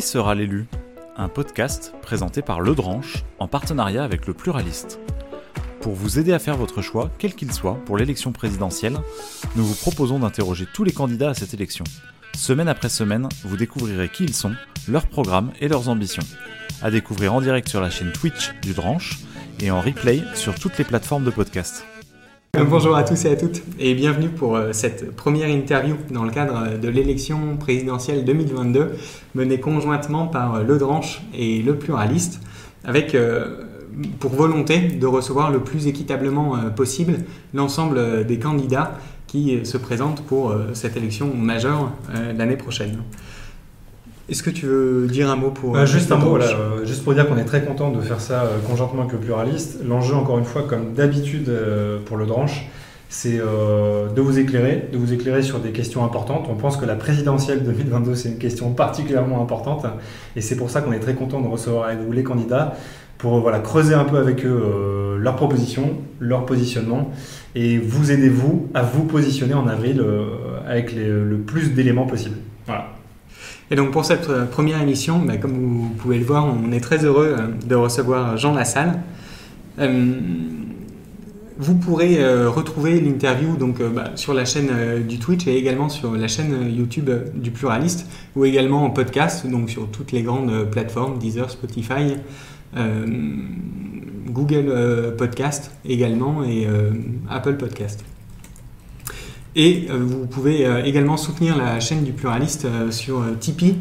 Sera l'élu? Un podcast présenté par Le Dranche en partenariat avec Le Pluraliste. Pour vous aider à faire votre choix, quel qu'il soit, pour l'élection présidentielle, nous vous proposons d'interroger tous les candidats à cette élection. Semaine après semaine, vous découvrirez qui ils sont, leurs programmes et leurs ambitions. À découvrir en direct sur la chaîne Twitch du Dranche et en replay sur toutes les plateformes de podcast. Bonjour à tous et à toutes et bienvenue pour euh, cette première interview dans le cadre de l'élection présidentielle 2022 menée conjointement par euh, Le Dranche et Le Pluraliste avec euh, pour volonté de recevoir le plus équitablement possible l'ensemble des candidats qui se présentent pour cette élection majeure l'année prochaine. Est-ce que tu veux dire un mot pour... Euh, juste un mot, euh, juste pour dire qu'on est très content de faire ça euh, conjointement avec le pluraliste. L'enjeu, encore une fois, comme d'habitude pour le Dranche, c'est de vous éclairer, de vous éclairer sur des questions importantes. On pense que la présidentielle 2022, c'est une question particulièrement importante. Et c'est pour ça qu'on est très content de recevoir avec vous les candidats pour voilà, creuser un peu avec eux leurs propositions, leur positionnement, et vous aider, vous, à vous positionner en avril avec le plus d'éléments possible. Et donc pour cette euh, première émission, bah, comme vous pouvez le voir, on est très heureux euh, de recevoir Jean Lassalle. Euh, vous pourrez retrouver l'interview donc bah, sur la chaîne du Twitch et également sur la chaîne YouTube du Pluraliste ou également en podcast donc sur toutes les grandes plateformes Deezer, Spotify, Google Podcast également et Apple Podcast. Et euh, vous pouvez euh, également soutenir la chaîne du pluraliste euh, sur Tipeee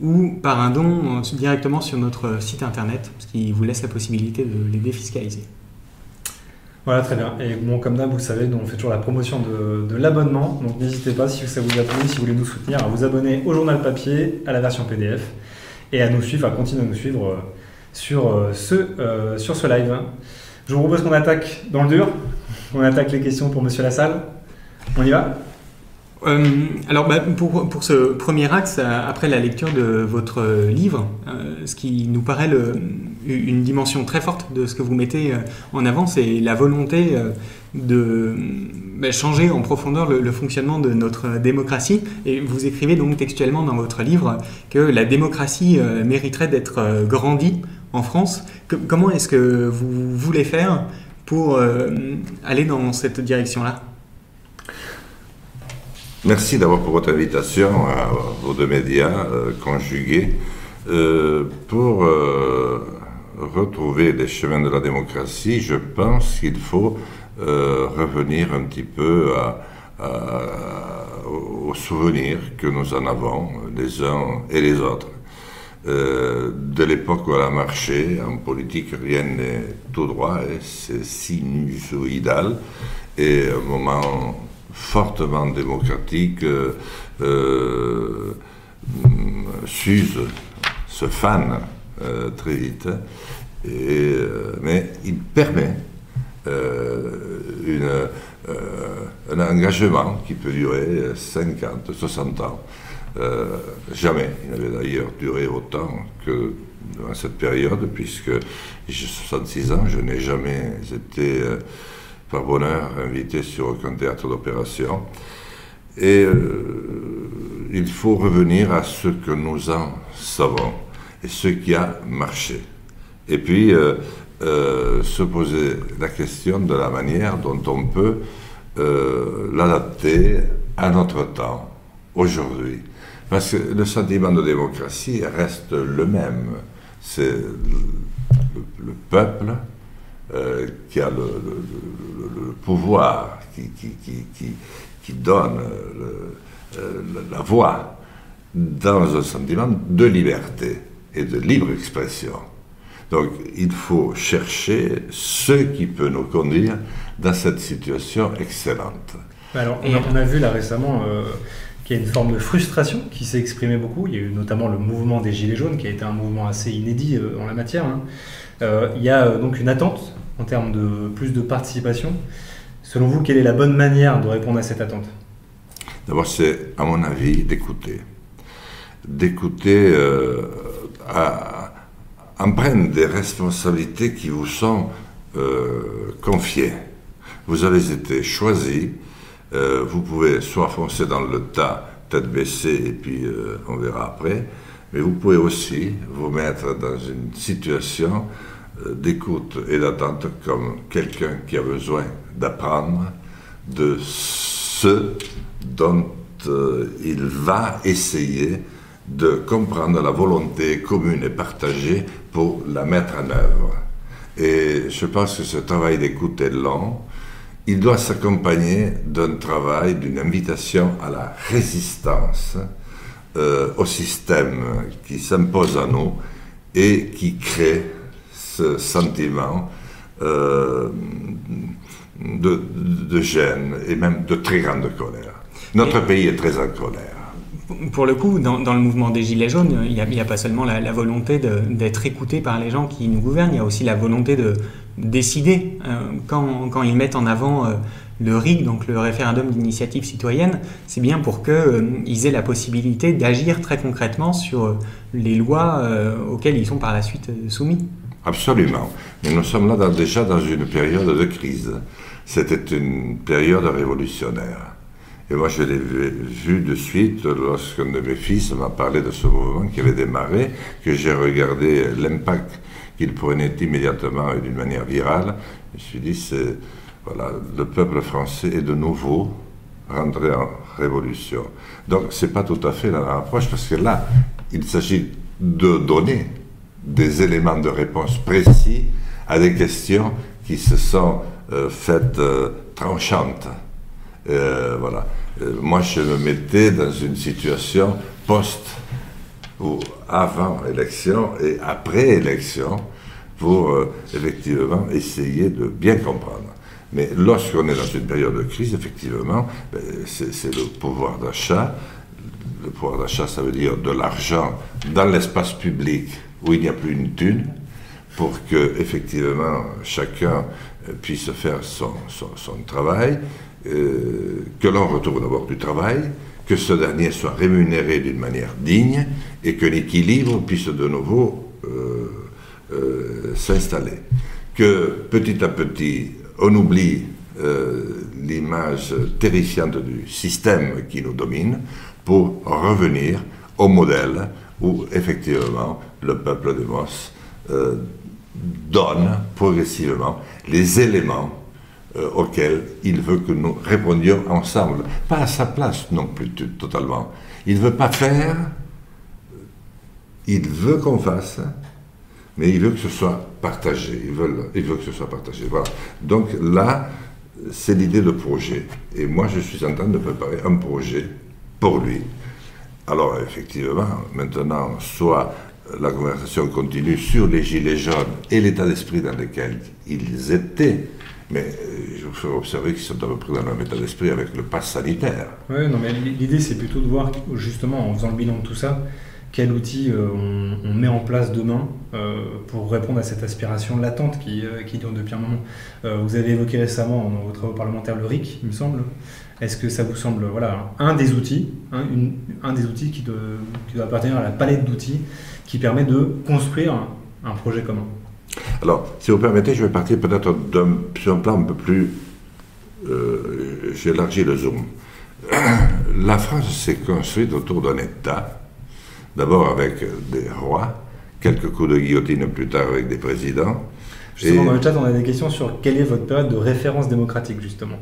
ou par un don directement sur notre site internet, ce qui vous laisse la possibilité de les défiscaliser. Voilà, très bien. Et bon, comme d'hab, vous savez, on fait toujours la promotion de, l'abonnement. Donc n'hésitez pas, si ça vous a plu, si vous voulez nous soutenir, à vous abonner au journal papier, à la version PDF, et à nous suivre, à continuer à nous suivre sur, ce, sur ce live. Je vous propose qu'on attaque dans le dur. On attaque les questions pour Monsieur Lassalle. On y va? Euh, alors bah, pour, pour, ce premier axe, euh, après la lecture de votre euh, livre, ce qui nous paraît une dimension très forte de ce que vous mettez en avant, c'est la volonté de bah, changer en profondeur le, fonctionnement de notre démocratie. Et vous écrivez donc textuellement dans votre livre que la démocratie mériterait d'être grandie en France. comment est-ce que vous voulez faire pour aller dans cette direction-là? Merci d'abord pour votre invitation à vos deux médias euh, conjugués euh, pour euh, retrouver les chemins de la démocratie. Je pense qu'il faut revenir un petit peu aux souvenirs que nous en avons les uns et les autres. de l'époque où elle a marché, en politique, rien n'est tout droit, c'est sinusoïdal, et un moment fortement démocratique euh, euh, s'use, se fane euh, très vite, mais il permet un engagement qui peut durer 50, 60 ans. jamais il n'avait d'ailleurs duré autant que dans cette période, puisque j'ai 66 ans, je n'ai jamais été par bonheur invité sur aucun théâtre d'opération. Et euh, il faut revenir à ce que nous en savons et ce qui a marché. Et puis euh, euh, se poser la question de la manière dont on peut l'adapter à notre temps, aujourd'hui. Parce que le sentiment de démocratie reste le même. C'est le peuple euh, qui a le, pouvoir, qui, qui, donne euh, la voix dans un sentiment de liberté et de libre expression. Donc il faut chercher ce qui peut nous conduire dans cette situation excellente. Alors, on, a, vu là récemment euh, qu'il y a une forme de frustration qui s'est exprimée beaucoup. Il y a eu notamment le mouvement des Gilets jaunes, qui a été un mouvement assez inédit en la matière. Hein. Il y a donc une attente en termes de plus de participation. Selon vous, quelle est la bonne manière de répondre à cette attente? D'abord, c'est, à mon avis, d'écouter. D'écouter euh, en prendre des responsabilités qui vous sont euh, confiées. Vous avez été choisi, euh, vous pouvez soit foncer dans le tas, tête baissée, et puis euh, on verra après, mais vous pouvez aussi vous mettre dans une situation euh, d'écoute et d'attente comme quelqu'un qui a besoin d'apprendre de ce dont euh, il va essayer de comprendre la volonté commune et partagée pour la mettre en œuvre. Et je pense que ce travail d'écoute est long. Il doit s'accompagner d'un travail, d'une invitation à la résistance euh, au système qui s'impose à nous et qui crée ce sentiment euh, de, de, gêne et même de très grande colère. Notre pays est très en colère. Pour le coup, dans, le mouvement des Gilets jaunes, il n'y a, pas seulement la, volonté d'être écouté par les gens qui nous gouvernent, il y a aussi la volonté de décider. Euh, quand, quand, ils mettent en avant le RIC, donc le référendum d'initiative citoyenne, c'est bien pour qu'ils euh, aient la possibilité d'agir très concrètement sur euh, les lois euh, auxquelles ils sont par la suite soumis. Absolument. Mais nous sommes là déjà dans une période de crise. C'était une période révolutionnaire. Et moi, je l'ai vu de suite lorsqu'un de mes fils m'a parlé de ce mouvement qui avait démarré, que j'ai regardé l'impact qu'il prenait immédiatement et d'une manière virale. Je me suis dit, c'est voilà, le peuple français est de nouveau rentré en révolution. Donc ce n'est pas tout à fait la même approche parce que là, il s'agit de donner des éléments de réponse précis à des questions qui se sont euh, faites euh, tranchantes. Euh, voilà. moi, je me mettais dans une situation post ou avant élection et après élection pour effectivement essayer de bien comprendre. Mais lorsqu'on est dans une période de crise, effectivement, ben, c'est le pouvoir d'achat. Le pouvoir d'achat, ça veut dire de l'argent dans l'espace public où il n'y a plus une thune, pour que, effectivement, chacun euh, puisse faire son, travail, euh, que l'on retrouve d'abord du travail, que ce dernier soit rémunéré d'une manière digne et que l'équilibre puisse de nouveau euh, s'installer. Que petit à petit, on oublie euh, l'image terrifiante du système qui nous domine pour revenir au modèle où effectivement le peuple de Moss euh, donne progressivement les éléments euh, auxquels il veut que nous répondions ensemble. Pas à sa place non plus totalement. Il ne veut pas faire, il veut qu'on fasse, mais il veut que ce soit partagé. Il veut, il veut que ce soit partagé. Voilà. Donc là, c'est l'idée de projet. Et moi, je suis en train de préparer un projet pour lui. Alors, effectivement, maintenant, soit la conversation continue sur les gilets jaunes et l'état d'esprit dans lequel ils étaient, mais euh, je vous fais observer qu'ils sont à peu près dans le même état d'esprit avec le pass sanitaire. Oui, non, mais l'idée, c'est plutôt de voir, justement, en faisant le bilan de tout ça, quel outil euh, on, met en place demain euh, pour répondre à cette aspiration latente qui, qui dure depuis un moment. vous avez évoqué récemment dans vos travaux parlementaires le RIC, il me semble. Est-ce que ça vous semble voilà, un des outils, hein, un des outils qui, doit appartenir à la palette d'outils qui permet de construire un, projet commun? Alors, si vous permettez, je vais partir peut-être sur un plan un peu plus... J'élargis le zoom. La France s'est construite autour d'un État D'abord avec des rois, quelques coups de guillotine plus tard avec des présidents. Justement, dans le chat, on a des questions sur quelle est votre période de référence démocratique, justement.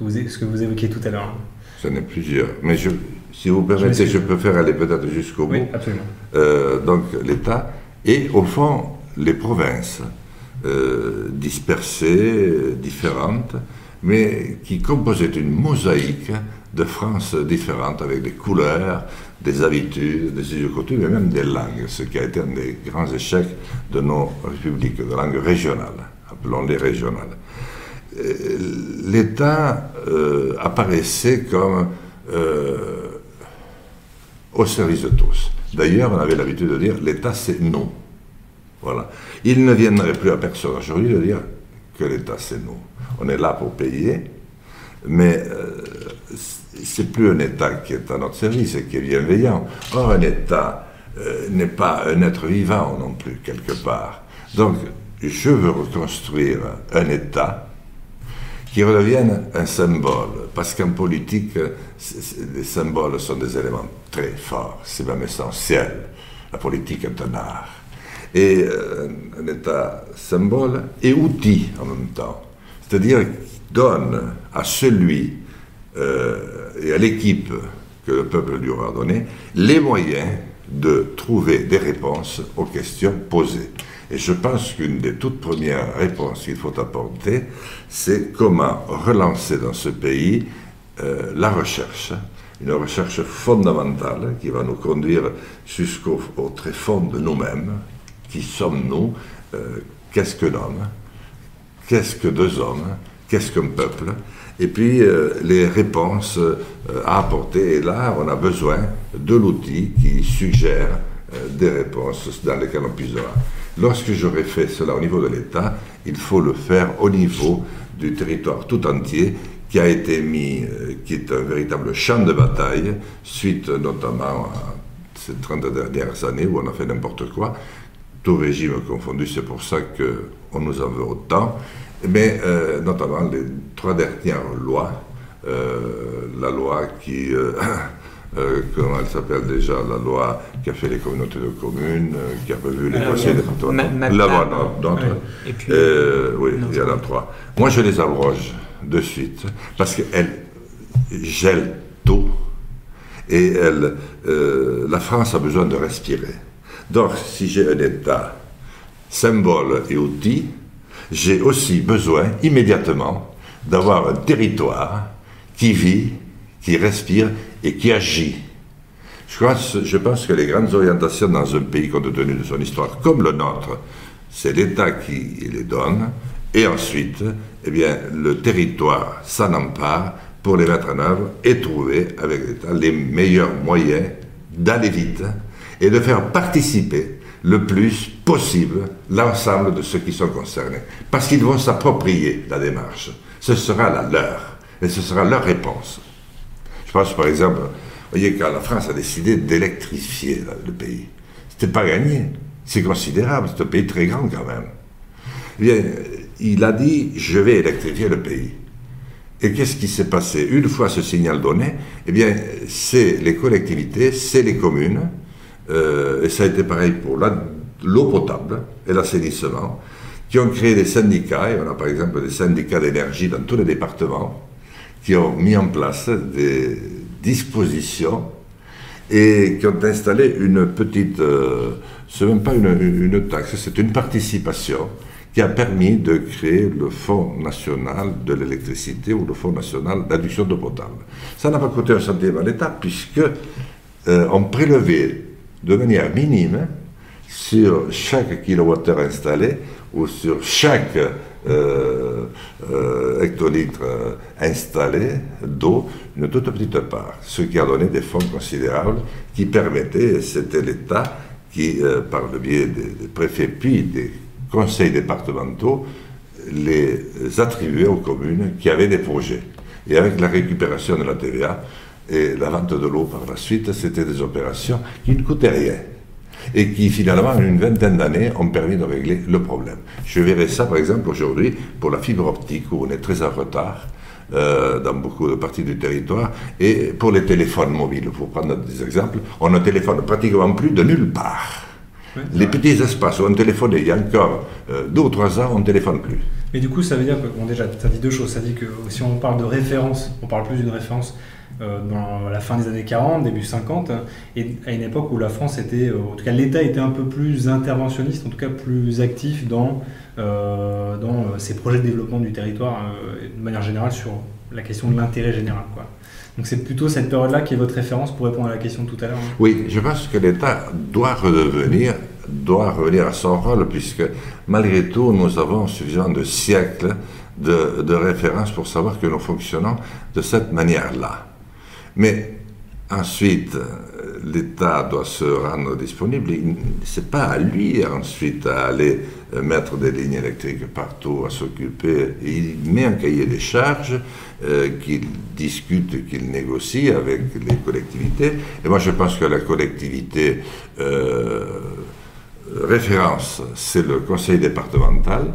Que vous, ce que vous évoquiez tout à l'heure. J'en ai plusieurs. Mais je, si vous permettez, je, préfère aller peut-être jusqu'au bout. Oui, absolument. Euh, donc, l'État et, au fond, les provinces euh, dispersées, différentes, mais qui composaient une mosaïque de France différentes avec des couleurs, des habitudes, des coutumes et même des langues, ce qui a été un des grands échecs de nos républiques, de langues régionales, appelons-les régionales. Euh, L'État euh, apparaissait comme euh, au service de tous. D'ailleurs, on avait l'habitude de dire l'État c'est nous. Voilà. Il ne viendrait plus à personne aujourd'hui de dire que l'État c'est nous. On est là pour payer, mais c'est plus un État qui est à notre service et qui est bienveillant. Or, un État euh, n'est pas un être vivant non plus, quelque part. Donc, je veux reconstruire un État qui redevienne un symbole, parce qu'en politique, les symboles sont des éléments très forts, c'est même essentiel. La politique est un art. Et euh, un État symbole et outil en même temps. C'est-à-dire donne à celui euh, et à l'équipe que le peuple lui aura donné les moyens de trouver des réponses aux questions posées. Et je pense qu'une des toutes premières réponses qu'il faut apporter, c'est comment relancer dans ce pays euh, la recherche, une recherche fondamentale qui va nous conduire jusqu'au très fond de nous-mêmes. Qui sommes-nous euh, Qu'est-ce que l'homme Qu'est-ce que deux hommes Qu'est-ce qu'un peuple? Et puis euh, les réponses à apporter. Et là, on a besoin de l'outil qui suggère des réponses dans lesquelles on puisera. Lorsque j'aurai fait cela au niveau de l'État, il faut le faire au niveau du territoire tout entier qui a été mis, euh, qui est un véritable champ de bataille, suite notamment à ces 30 dernières années où on a fait n'importe quoi, tout régime confondu, c'est pour ça qu'on nous en veut autant, mais euh, notamment les trois dernières lois, euh, la loi qui... comment elle s'appelle déjà, la loi qui a fait les communautés de communes, euh, qui a revu les conseils départementaux. La loi. Euh, oui, il y en a trois. Moi, je les abroge de suite, parce qu'elles gèlent tout, et elle, la France a besoin de respirer. Donc, si j'ai un État symbole et outil, j'ai aussi besoin immédiatement d'avoir un territoire qui vit, qui respire et qui agit. Je, pense que les grandes orientations dans un pays compte tenu de son histoire, comme le nôtre, c'est l'État qui les donne, et ensuite, eh bien, le territoire s'en empare pour les mettre en œuvre et trouver avec l'État les meilleurs moyens d'aller vite et de faire participer le plus possible l'ensemble de ceux qui sont concernés. Parce qu'ils vont s'approprier la démarche. Ce sera la leur et ce sera leur réponse. Je pense par exemple, vous voyez, quand la France a décidé d'électrifier le pays, c'était pas gagné. C'est considérable, c'est un pays très grand quand même. Eh bien, il a dit je vais électrifier le pays. Et qu'est-ce qui s'est passé? Une fois ce signal donné, eh bien, c'est les collectivités, c'est les communes, euh, et ça a été pareil pour l'eau potable et l'assainissement, qui ont créé des syndicats, et on a par exemple des syndicats d'énergie dans tous les départements, qui ont mis en place des dispositions et qui ont installé une petite, euh, c'est même pas une, taxe, c'est une participation qui a permis de créer le Fonds national de l'électricité ou le Fonds national d'adduction d'eau potable. Ça n'a pas coûté un centime à l'État puisque euh, on prélevait de manière minime sur chaque kilowattheure installé ou sur chaque hectolitres euh, installés d'eau, une toute petite part, ce qui a donné des fonds considérables qui permettaient, c'était l'État qui, par le biais des, préfets puis des conseils départementaux, les attribuait aux communes qui avaient des projets. Et avec la récupération de la TVA et la vente de l'eau par la suite, c'était des opérations qui ne coûtaient rien et qui finalement, en une vingtaine d'années, ont permis de régler le problème. Je verrai ça, par exemple, aujourd'hui, pour la fibre optique, où on est très en retard. Euh, dans beaucoup de parties du territoire, et pour les téléphones mobiles, pour prendre des exemples, on ne téléphone pratiquement plus de nulle part. les petits espaces où on téléphonait il y a encore euh, deux ou trois ans, on ne téléphone plus. Mais du coup, ça veut dire que, bon, déjà, ça dit deux choses. Ça dit que si on parle de référence, on parle plus d'une référence dans la fin des années 40, début 50, et à une époque où la France était, euh, en tout cas l'État était un peu plus interventionniste, en tout cas plus actif dans, euh, dans ses projets de développement du territoire, de manière générale sur la question de l'intérêt général. Donc c'est plutôt cette période-là qui est votre référence pour répondre à la question tout à l'heure. Hein. Oui, je pense que l'État doit redevenir, doit revenir à son rôle, puisque malgré tout, nous avons suffisamment de siècles de, de référence pour savoir que nous fonctionnons de cette manière-là. Mais ensuite, l'État doit se rendre disponible. Ce n'est pas à lui ensuite à aller euh, mettre des lignes électriques partout, à s'occuper. Il met un cahier des charges euh, qu'il discute, qu'il négocie avec les collectivités. Et moi, je pense que la collectivité euh, référence, c'est le conseil départemental.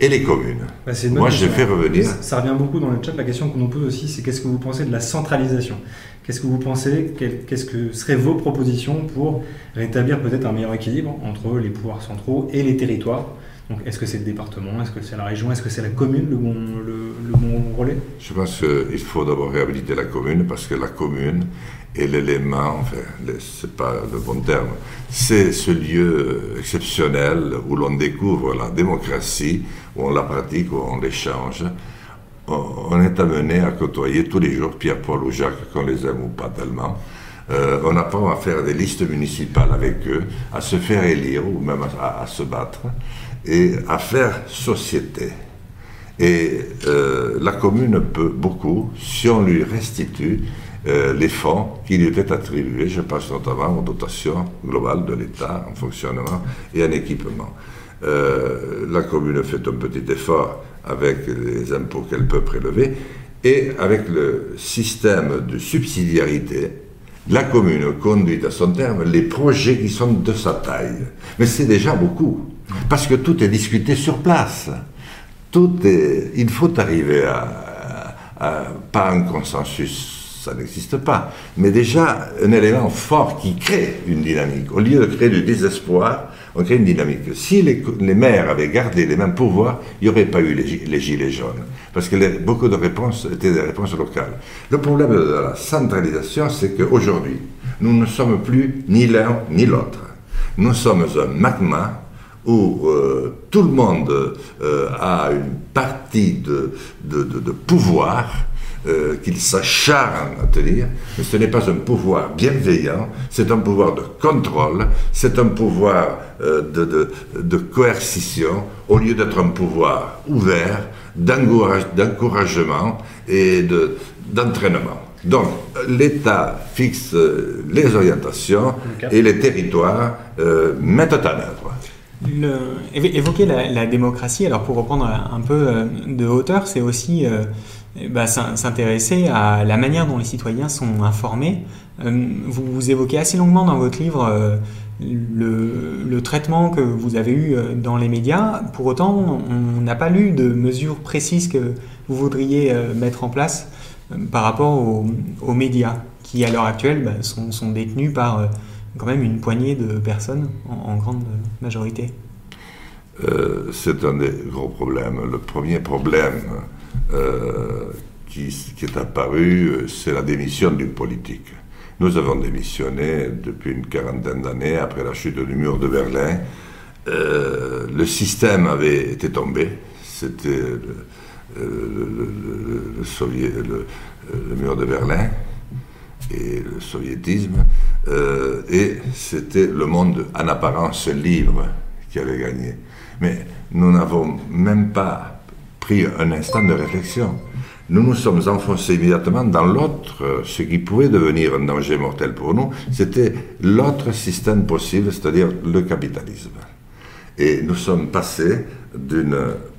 Et les communes. Bah, Moi, question. fait revenir. Ça, revient beaucoup dans le chat. La question qu'on nous pose aussi, c'est qu'est-ce que vous pensez de la centralisation? Qu'est-ce que vous pensez Qu'est-ce que seraient vos propositions pour rétablir peut-être un meilleur équilibre entre les pouvoirs centraux et les territoires? Donc, est-ce que c'est le département? Est-ce que c'est la région? Est-ce que c'est la commune le bon, le, le bon relais? Je pense qu'il faut d'abord réhabiliter la commune parce que la commune est l'élément, enfin, c'est pas le bon terme, c'est ce lieu exceptionnel où l'on découvre la démocratie, où on la pratique, où on l'échange. On est amené à côtoyer tous les jours Pierre-Paul ou Jacques, qu'on les aime ou pas tellement. Euh, on apprend à faire des listes municipales avec eux, à se faire élire ou même à- à se battre et à faire société. Et euh, la commune peut beaucoup si on lui restitue euh, les fonds qui lui étaient attribués, je pense notamment aux dotations globales de l'État en fonctionnement et en équipement. Euh, la commune fait un petit effort avec les impôts qu'elle peut prélever et avec le système de subsidiarité, la commune conduit à son terme les projets qui sont de sa taille. Mais c'est déjà beaucoup, parce que tout est discuté sur place. Tout est, il faut arriver à, à- pas un consensus, ça n'existe pas, mais déjà un élément fort qui crée une dynamique. Au lieu de créer du désespoir, on crée une dynamique. Si les, maires avaient gardé les mêmes pouvoirs, il n'y aurait pas eu les, gi- les gilets jaunes, parce que beaucoup de réponses étaient des réponses locales. Le problème de la centralisation, c'est qu'aujourd'hui, nous ne sommes plus ni l'un ni l'autre. Nous sommes un magma où euh, tout le monde euh, a une partie de pouvoir euh, qu'il s'acharne à tenir, mais ce n'est pas un pouvoir bienveillant, c'est un pouvoir de contrôle, c'est un pouvoir euh, de, de- de coercition, au lieu d'être un pouvoir ouvert, d'encourage- d'encouragement et de- d'entraînement. Donc, l'État fixe euh, les orientations et les territoires euh, mettent en œuvre. Le- évoquer la, la démocratie, alors pour reprendre un peu de hauteur, c'est aussi s'in- s'intéresser à la manière dont les citoyens sont informés. Euh, Vous, évoquez assez longuement dans votre livre euh, le, traitement que vous avez eu euh, dans les médias. Pour autant, on n'a pas lu de mesures précises que vous voudriez mettre en place par rapport aux, médias, qui à l'heure actuelle bah, sont, détenus par quand même une poignée de personnes en, grande majorité. C'est un des gros problèmes. Le premier problème qui, qui est apparu, euh, c'est la démission d'une politique. Nous avons démissionné depuis une quarantaine d'années après la chute du mur de Berlin. Euh, le système avait été tombé. C'était le, mur de Berlin et le soviétisme. Euh, et c'était le monde en apparence libre qui avait gagné. Mais nous n'avons même pas un instant de réflexion. Nous nous sommes enfoncés immédiatement dans l'autre, euh, ce qui pouvait devenir un danger mortel pour nous, c'était l'autre système possible, c'est-à-dire le capitalisme. Et nous sommes passés d'une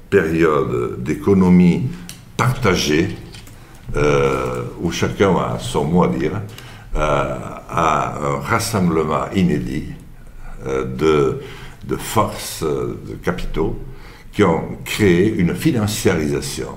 période d'économie partagée, euh, où chacun a son mot à dire, euh, à un rassemblement inédit de, forces, de capitaux, qui ont créé une financiarisation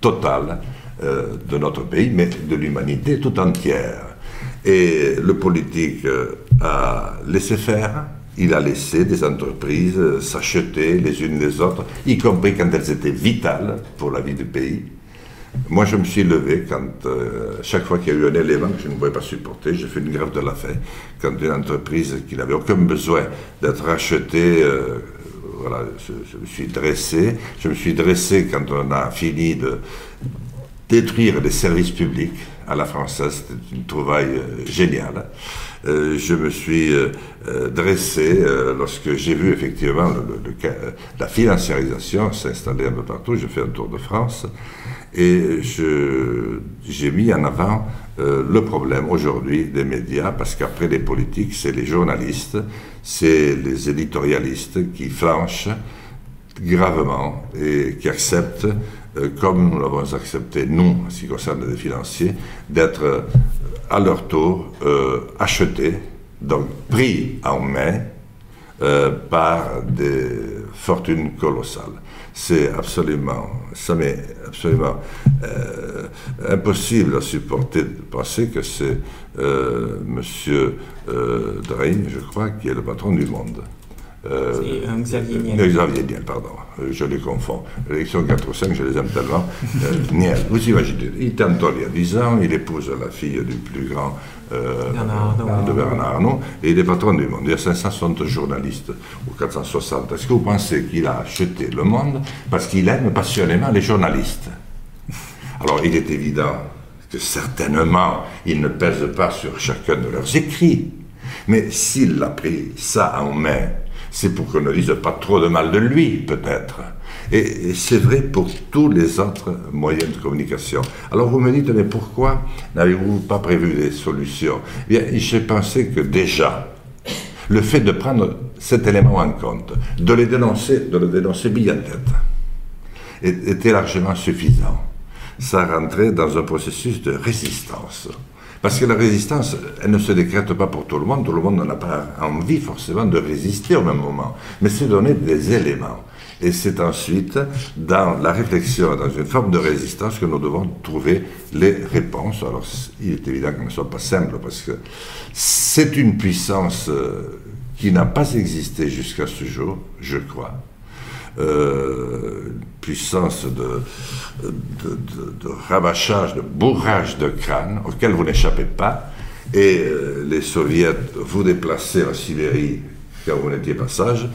totale euh, de notre pays, mais de l'humanité tout entière. Et le politique euh, a laissé faire, il a laissé des entreprises euh, s'acheter les unes les autres, y compris quand elles étaient vitales pour la vie du pays. Moi, je me suis levé quand, chaque fois qu'il y a eu un élément que je ne pouvais pas supporter, j'ai fait une grève de la faim. Quand une entreprise qui n'avait aucun besoin d'être rachetée, euh, je, me suis dressé. Je me suis dressé quand on a fini de détruire les services publics à la française. C'était une trouvaille euh, géniale. Euh, je me suis euh, dressé lorsque j'ai vu effectivement la financiarisation s'installer un peu partout. J'ai fait un tour de France et j'ai mis en avant le problème aujourd'hui des médias parce qu'après les politiques, c'est les journalistes, c'est les éditorialistes qui flanchent gravement et qui acceptent, euh, comme nous l'avons accepté, nous, en ce qui concerne les financiers, d'être euh, à leur tour euh, achetés, donc pris en main par des fortune colossale. C'est absolument, ça m'est absolument euh, impossible à supporter de penser que c'est euh, Monsieur euh, Drain, je crois, qui est le patron du monde. Euh, un Xavier Niel. Xavier Niel, pardon, je les confonds. L'élection 4 ou 5, je les aime tellement. Niel, vous imaginez, il y a 10 ans, il épouse la fille du plus grand Bernard de Bernard Arnault, et il est patron du Monde. Il y a 560 journalistes, ou 460. Est-ce que vous pensez qu'il a acheté le Monde parce qu'il aime passionnément les journalistes? Alors, il est évident que certainement, il ne pèse pas sur chacun de leurs écrits. Mais s'il a pris ça en main, c'est pour qu'on ne dise pas trop de mal de lui, peut-être. Et, c'est vrai pour tous les autres moyens de communication. Alors vous me dites, mais pourquoi n'avez-vous pas prévu des solutions? Eh Bien, j'ai pensé que déjà, le fait de prendre cet élément en compte, de le dénoncer, de le dénoncer bien tête, était largement suffisant. Ça rentrait dans un processus de résistance. Parce que la résistance, elle ne se décrète pas pour tout le monde. Tout le monde n'a pas envie forcément de résister au même moment. Mais c'est donner des éléments. Et c'est ensuite, dans la réflexion, dans une forme de résistance, que nous devons trouver les réponses. Alors, il est évident qu'elles ne sont pas simples, parce que c'est une puissance euh, qui n'a pas existé jusqu'à ce jour, je crois. Euh, puissance de, rabâchage, de bourrage de crâne, auquel vous n'échappez pas. Et euh, les soviets vous déplacer en Sibérie quand vous n'étiez pas sage,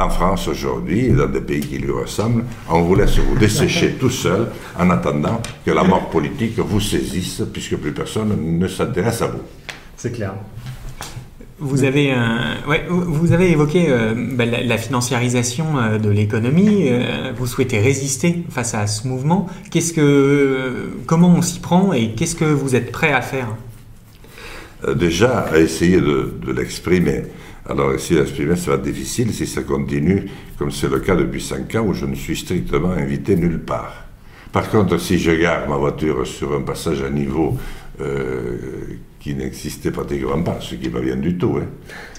en France aujourd'hui, et dans des pays qui lui ressemblent, on vous laisse vous dessécher tout seul en attendant que la mort politique vous saisisse, puisque plus personne ne s'intéresse à vous. C'est clair. Vous avez, ouais, vous avez évoqué euh, bah, la, financiarisation euh, de l'économie. Euh, vous souhaitez résister face à ce mouvement. Qu'est-ce que, comment on s'y prend et qu'est-ce que vous êtes prêt à faire? Déjà, à essayer de, de l'exprimer. Alors, ça va être difficile si ça continue, comme c'est le cas depuis 5 ans, où je ne suis strictement invité nulle part. Par contre, si je gare ma voiture sur un passage à niveau euh, qui n'existait pratiquement pas, ce qui n'est pas bien du tout, hein,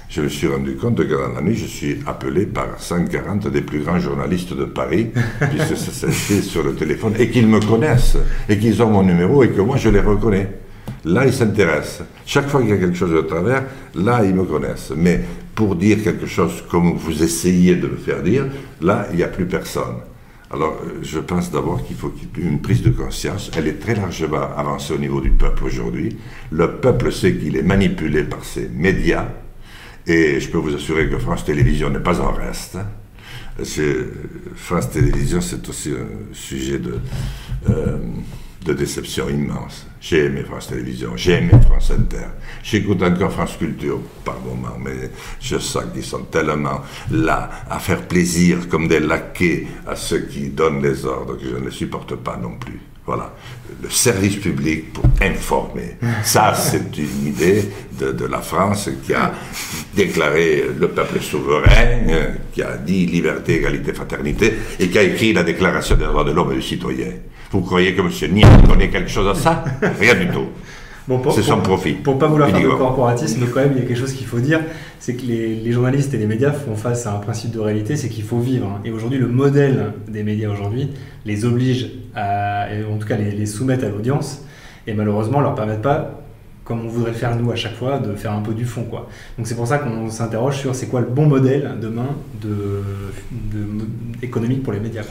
je me suis rendu compte que dans la nuit, je suis appelé par 140 des plus grands journalistes de Paris, puisque ça s'inscrit sur le téléphone, et qu'ils me connaissent, et qu'ils ont mon numéro, et que moi je les reconnais. Là, ils s'intéressent. Chaque fois qu'il y a quelque chose de travers, là, ils me connaissent. Mais pour dire quelque chose comme vous essayez de le faire dire, là, il n'y a plus personne. Alors, euh, je pense d'abord qu'il faut qu'il y ait une prise de conscience. Elle est très largement avancée au niveau du peuple aujourd'hui. Le peuple sait qu'il est manipulé par ces médias. Et je peux vous assurer que France Télévisions n'est pas en reste. France Télévisions, c'est aussi un sujet de, euh, de déception immense. J'ai aimé France Télévisions, j'ai aimé France Inter. J'écoute encore France Culture par moment, mais je sens qu'ils sont tellement là à faire plaisir comme des laquais à ceux qui donnent les ordres que je ne supporte pas non plus. Voilà. Le service public pour informer. Ça, c'est une idée de, de, la France qui a déclaré le peuple souverain, qui a dit liberté, égalité, fraternité, et qui a écrit la déclaration des droits de l'homme et du citoyen. Vous croyez que M. Niel connaît quelque chose à ça? Rien du tout. c'est son profit. Pour pas vouloir faire de corporatisme, mais quand même, il y a quelque chose qu'il faut dire, c'est que les, journalistes et les médias font face à un principe de réalité, c'est qu'il faut vivre. Et aujourd'hui, le modèle des médias aujourd'hui les oblige à, en tout cas les, les soumettre à l'audience, et malheureusement, leur permettent pas comme on voudrait faire nous à chaque fois, de faire un peu du fond. Quoi. Donc c'est pour ça qu'on s'interroge sur c'est quoi le bon modèle demain de, économique pour les médias.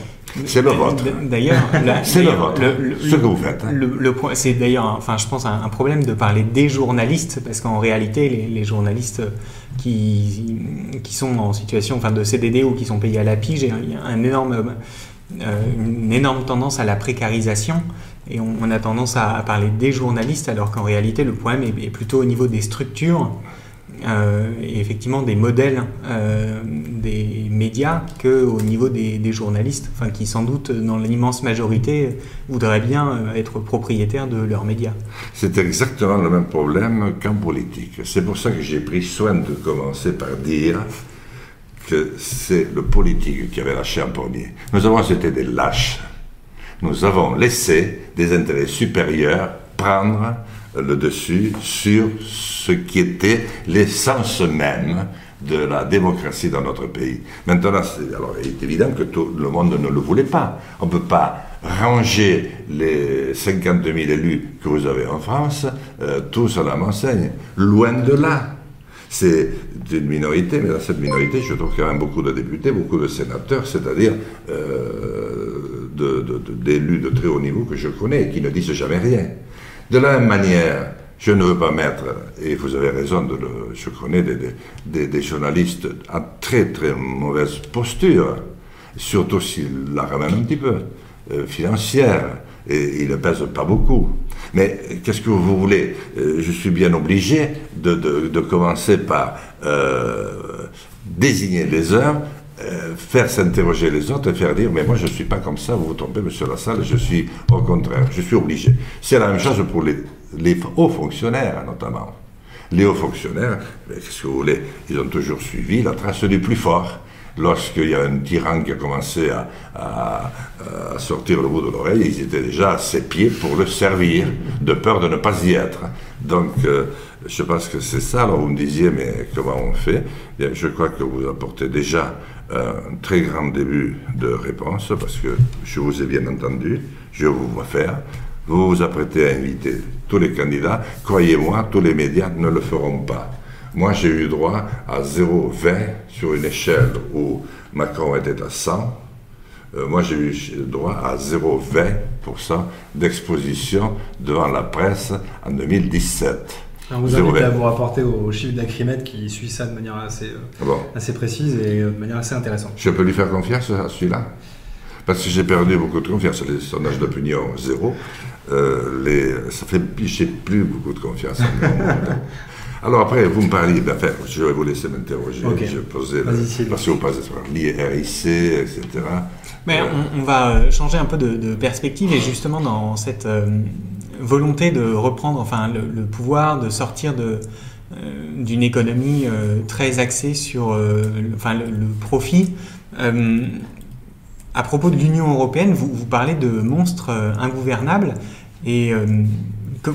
C'est le vôtre. D'ailleurs, c'est le vôtre. ce que vous faites. Hein. Le, point, c'est d'ailleurs, enfin, je pense un, problème de parler des journalistes parce qu'en réalité, les, journalistes qui, qui sont en situation, enfin, de CDD ou qui sont payés à la pige, il y a un énorme, euh, une énorme tendance à la précarisation. Et on, a tendance à, parler des journalistes, alors qu'en réalité, le problème est, plutôt au niveau des structures euh, et effectivement des modèles euh, des médias qu'au niveau des, journalistes, enfin, qui sans doute, dans l'immense majorité, voudraient bien euh, être propriétaires de leurs médias. C'est exactement le même problème qu'en politique. C'est pour ça que j'ai pris soin de commencer par dire que c'est le politique qui avait lâché en premier. Nous avons été des lâches nous avons laissé des intérêts supérieurs prendre le dessus sur ce qui était l'essence même de la démocratie dans notre pays. Maintenant, alors, il est évident que tout le monde ne le voulait pas. On ne peut pas ranger les 50 000 élus que vous avez en France euh, tous à la. Loin de là. C'est une minorité, mais dans cette minorité, je trouve quand même beaucoup de députés, beaucoup de sénateurs, c'est-à-dire euh, d'élus de, très haut niveau que je connais, qui ne disent jamais rien. De la même manière, je ne veux pas mettre, et vous avez raison, je connais des, journalistes à très très mauvaise posture, surtout s'ils la ramènent un petit peu, euh, financière, et ils ne pèsent pas beaucoup. Mais qu'est-ce que vous voulez? Euh, Je suis bien obligé de, de, commencer par euh, désigner les uns, faire s'interroger les autres et faire dire mais moi je ne suis pas comme ça, vous vous trompez monsieur Lassalle, je suis au contraire, je suis obligé. C'est la même chose pour les hauts fonctionnaires notamment. Les hauts fonctionnaires, qu'est-ce que vous voulez, ils ont toujours suivi la trace du plus fort. Lorsqu'il y a un tyran qui a commencé à, sortir le bout de l'oreille, ils étaient déjà à ses pieds pour le servir, de peur de ne pas y être. Donc, euh, je pense que c'est ça. Alors, vous me disiez, mais comment on fait? Je crois que vous apportez déjà un très grand début de réponse, parce que je vous ai bien entendu, je vous vois faire. Vous vous apprêtez à inviter tous les candidats. Croyez-moi, tous les médias ne le feront pas. Moi, j'ai eu droit à 0,20% sur une échelle où Macron était à 100. Euh, moi, j'ai eu droit à 0,20% d'exposition devant la presse en 2017. Alors vous invitez à vous rapporter au chiffre d'Acrimed qui suit ça de manière assez, euh, assez précise et euh, de manière assez intéressante. Je peux lui faire confiance à celui-là? Parce que j'ai perdu beaucoup de confiance. Les sondages d'opinion, zéro. Euh, les, ça fait j'ai plus beaucoup de confiance. Alors après, vous me parliez, ben, enfin, je vais vous laisser m'interroger, je posais, parce que vous passez sur l'IRIC, etc. Mais on, va changer un peu de, perspective et justement dans cette euh, volonté de reprendre enfin, le, pouvoir, de sortir de, d'une économie très axée sur enfin, le, profit. à propos de l'Union européenne, vous, parlez de monstres ingouvernables. Et euh,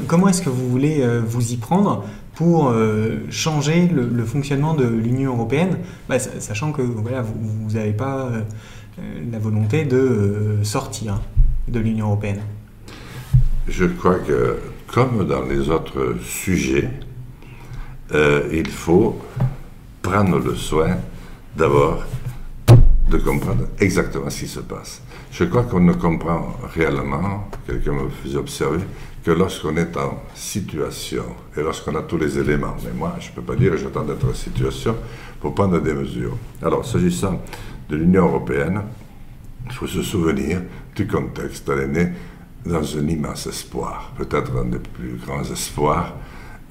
comment est-ce que vous voulez euh, vous y prendre pour euh, changer le, fonctionnement de l'Union européenne, bah, sachant que voilà, vous n'avez pas la volonté de sortir de l'Union européenne Je crois que, comme dans les autres sujets, il faut prendre le soin d'abord de comprendre exactement ce qui se passe. Je crois qu'on ne comprend réellement, quelqu'un me faisait observer, que lorsqu'on est en situation et lorsqu'on a tous les éléments, mais moi je ne peux pas dire que j'attends d'être en situation pour prendre des mesures. Alors, s'agissant de l'Union européenne, il faut se souvenir du contexte. Elle est née dans un immense espoir, peut-être un des plus grands espoirs,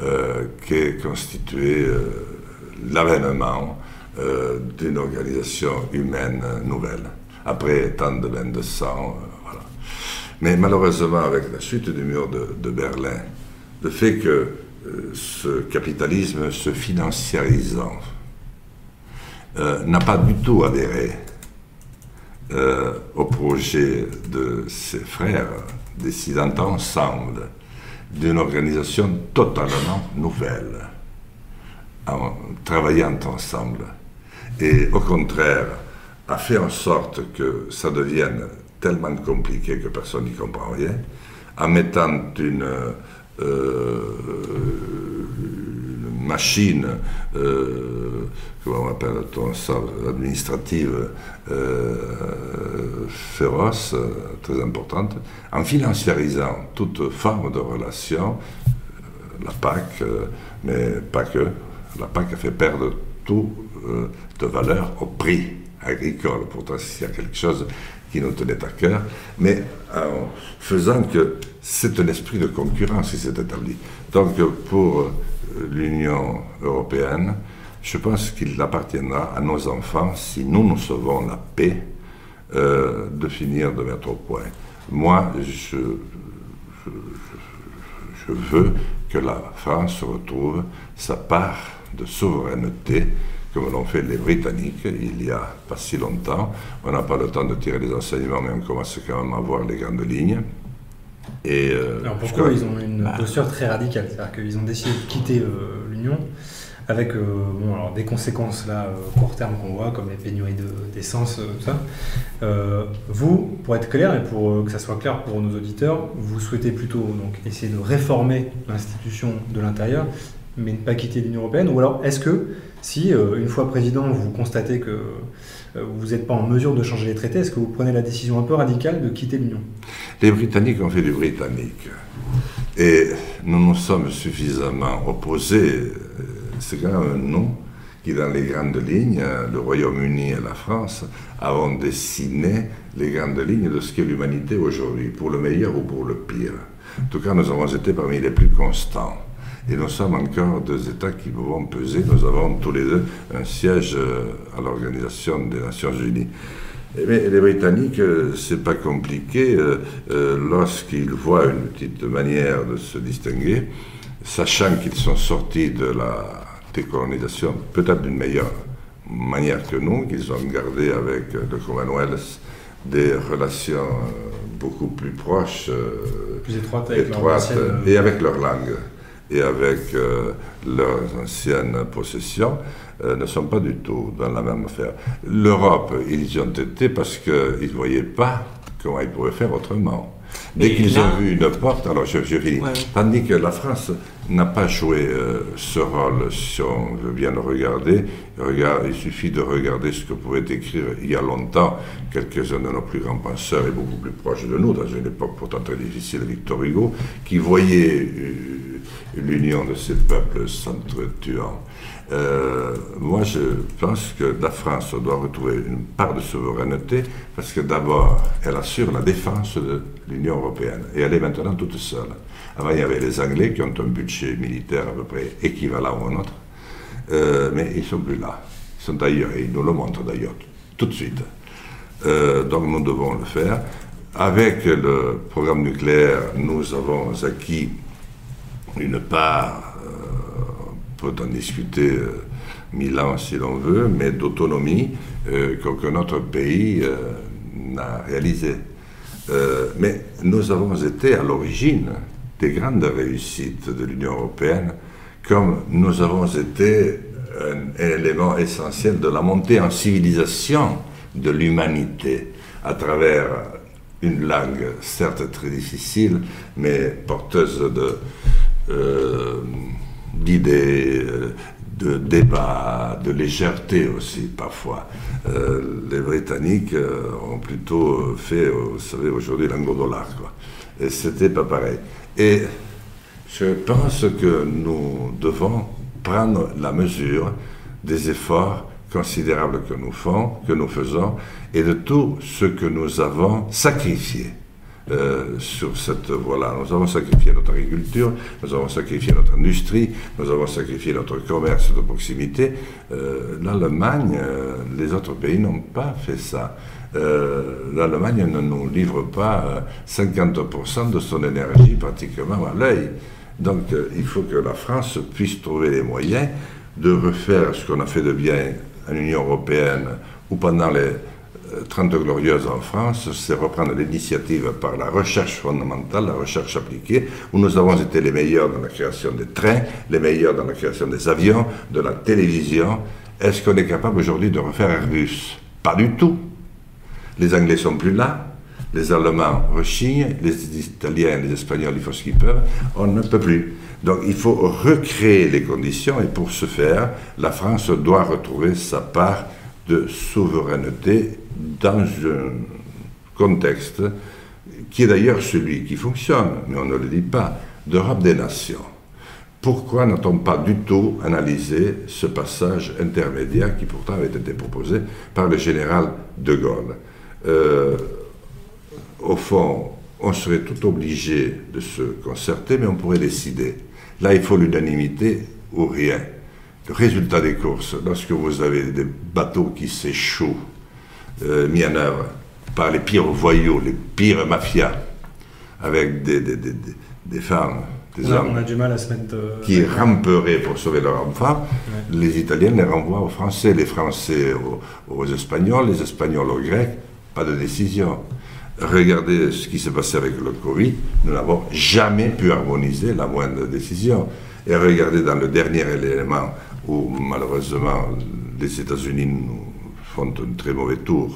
euh, qui est constitué euh, l'avènement euh, d'une organisation humaine nouvelle. Après tant de bains de sang, euh. Mais malheureusement, avec la chute du mur de, Berlin, le fait que euh, ce capitalisme se financiarisant n'a pas du tout adhéré au projet de ses frères décidant ensemble d'une organisation totalement nouvelle, en travaillant ensemble et au contraire a fait en sorte que ça devienne tellement compliqué que personne n'y comprend rien, en mettant une, euh, machine, euh, comment appelle-t-on ça, administrative euh, féroce, très importante, en financiarisant toute forme de relation, la PAC, mais pas que, la PAC a fait perdre tout euh, de valeur au prix agricole. Pourtant, s'il y a quelque chose qui nous tenait à cœur, mais en faisant que c'est un esprit de concurrence qui s'est établi. Donc, pour euh, l'Union européenne, je pense qu'il appartiendra à nos enfants, si nous nous sauvons la paix, euh, de finir de mettre au point. Moi, je, veux que la France retrouve sa part de souveraineté comme l'ont fait les Britanniques il y a pas si longtemps. On n'a pas le temps de tirer les enseignements, mais on commence quand même à voir les grandes lignes. Et, euh, Alors pourquoi ils ont une bah. posture très radicale? C'est-à-dire qu'ils ont décidé de quitter euh, l'Union avec bon, alors, des conséquences là, court terme qu'on voit, comme les pénuries d'essence, tout ça. vous, pour être clair et pour que ça soit clair pour nos auditeurs, vous souhaitez plutôt donc, essayer de réformer l'institution de l'intérieur, mais ne pas quitter l'Union européenne Ou alors, est-ce que si, une fois président, vous constatez que euh, vous n'êtes pas en mesure de changer les traités, est-ce que vous prenez la décision un peu radicale de quitter l'Union? Les Britanniques ont fait du britannique. Et nous nous sommes suffisamment opposés. Euh, c'est quand même un nom qui, dans les grandes lignes, le Royaume-Uni et la France avons dessiné les grandes lignes de ce qu'est l'humanité aujourd'hui, pour le meilleur ou pour le pire. En tout cas, nous avons été parmi les plus constants. Et nous sommes encore deux États qui vont peser. Nous avons tous les deux un siège euh, à l'Organisation des Nations Unies. Mais les Britanniques, euh, c'est pas compliqué euh, lorsqu'ils voient une petite manière de se distinguer, sachant qu'ils sont sortis de la décolonisation peut-être d'une meilleure manière que nous, qu'ils ont gardé avec le Commonwealth des relations beaucoup plus proches, plus étroites, avec et avec leur langue et avec euh, leurs anciennes possessions euh, ne sont pas du tout dans la même affaire. L'Europe, ils y ont été parce qu'ils ne voyaient pas comment ils pouvaient faire autrement. Dès qu'ils ont vu une porte, alors je, finis. Tandis que la France n'a pas joué euh, ce rôle, si on veut bien le regarder. Regarde, il suffit de regarder ce que pouvait écrire il y a longtemps quelques-uns de nos plus grands penseurs et beaucoup plus proches de nous, dans une époque pourtant très difficile, Victor Hugo, qui voyait l'union de ces peuples s'entretuant. Euh, moi, je pense que la France doit retrouver une part de souveraineté parce que d'abord, elle assure la défense de l'Union européenne et elle est maintenant toute seule. Avant, il y avait les Anglais qui ont un budget militaire à peu près équivalent au nôtre, euh, mais ils ne sont plus là. Ils sont ailleurs et ils nous le montrent d'ailleurs tout de suite. Euh, donc nous devons le faire. Avec le programme nucléaire, nous avons acquis une part, euh, on peut en discuter euh, mille ans si l'on veut, mais d'autonomie euh, qu'aucun autre pays n'a réalisé. mais nous avons été à l'origine des grandes réussites de l'Union européenne, comme nous avons été un élément essentiel de la montée en civilisation de l'humanité à travers une langue certes très difficile, mais porteuse de, euh, d'idées, de débats, de légèreté aussi parfois. Euh, les Britanniques euh, ont plutôt fait, vous savez, aujourd'hui l'angle-dollar, quoi. Et c'était pas pareil. Et je pense que nous devons prendre la mesure des efforts considérables que nous, faisons, que nous faisons et de tout ce que nous avons sacrifié. Euh, sur cette voie-là. Nous avons sacrifié notre agriculture, nous avons sacrifié notre industrie, nous avons sacrifié notre commerce de proximité. Euh, L'Allemagne, euh, les autres pays n'ont pas fait ça. L'Allemagne ne nous livre pas 50% de son énergie pratiquement à l'œil. Donc il faut que la France puisse trouver les moyens de refaire ce qu'on a fait de bien à l'Union européenne ou pendant les 30 glorieuses en France, c'est reprendre l'initiative par la recherche fondamentale, la recherche appliquée, où nous avons été les meilleurs dans la création des trains, les meilleurs dans la création des avions, de la télévision. Est-ce qu'on est capable aujourd'hui de refaire Airbus? Pas du tout. Les Anglais sont plus là, les Allemands rechignent, les Italiens, les Espagnols, ils font ce qu'ils peuvent, on ne peut plus. Donc il faut recréer les conditions et pour ce faire, la France doit retrouver sa part de souveraineté dans un contexte qui est d'ailleurs celui qui fonctionne, mais on ne le dit pas, d'Europe des nations. Pourquoi n'a-t-on pas du tout analysé ce passage intermédiaire qui pourtant avait été proposé par le général de Gaulle? Euh, Au fond, on serait tout obligé de se concerter, mais on pourrait décider. Là, il faut l'unanimité ou rien. Le résultat des courses, lorsque vous avez des bateaux qui s'échouent, euh, mis en œuvre par les pires voyous, les pires mafias, avec des, des, des, des femmes, des hommes on a du mal à se mettre, euh, qui ramperaient pour sauver leurs enfants, les Italiens les renvoient aux Français, les Français aux, Espagnols, les Espagnols aux Grecs, pas de décision. Regardez ce qui s'est passé avec le Covid, nous n'avons jamais pu harmoniser la moindre décision. Et regardez dans le dernier élément où malheureusement les États-Unis nous font un très mauvais tour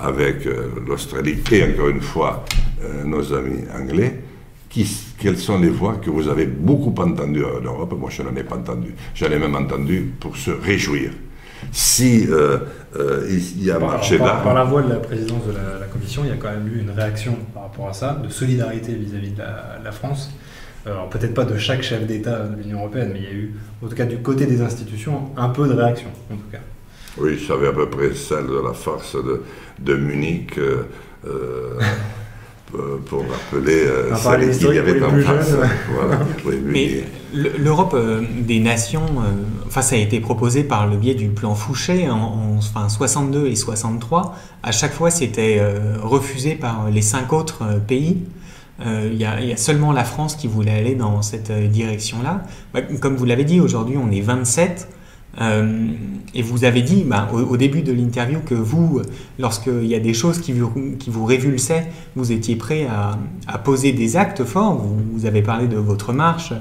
avec euh, l'Australie et encore une fois euh, nos amis anglais, qui, quelles sont les voix que vous avez beaucoup entendues en Europe? Moi, je n'en ai pas entendu. J'en ai même entendu pour se réjouir. Si euh, il y a par, marché par, par la voix de la présidence de la, la, Commission, il y a quand même eu une réaction par rapport à ça, de solidarité vis-à-vis -vis de, la, de la France. Alors peut-être pas de chaque chef d'État de l'Union européenne, mais il y a eu, en tout cas du côté des institutions, un peu de réaction, en tout cas. Oui, je savais à peu près celle de la force de, de Munich. Euh, euh, pour rappeler euh, celle qu'il y avait en face. Voilà. Oui, Mais l'Europe euh, des nations, euh, enfin, ça a été proposé par le biais du plan Fouché en, en enfin, 62 et 63. À chaque fois, c'était refusé par les cinq autres pays. Il y, y, a seulement la France qui voulait aller dans cette direction-là. Bah, comme vous l'avez dit, aujourd'hui, on est 27. Euh, et vous avez dit bah, au, début de l'interview que vous, lorsqu'il y a des choses qui vous, révulsaient, vous étiez prêt à, poser des actes forts. Vous, avez parlé de votre marche,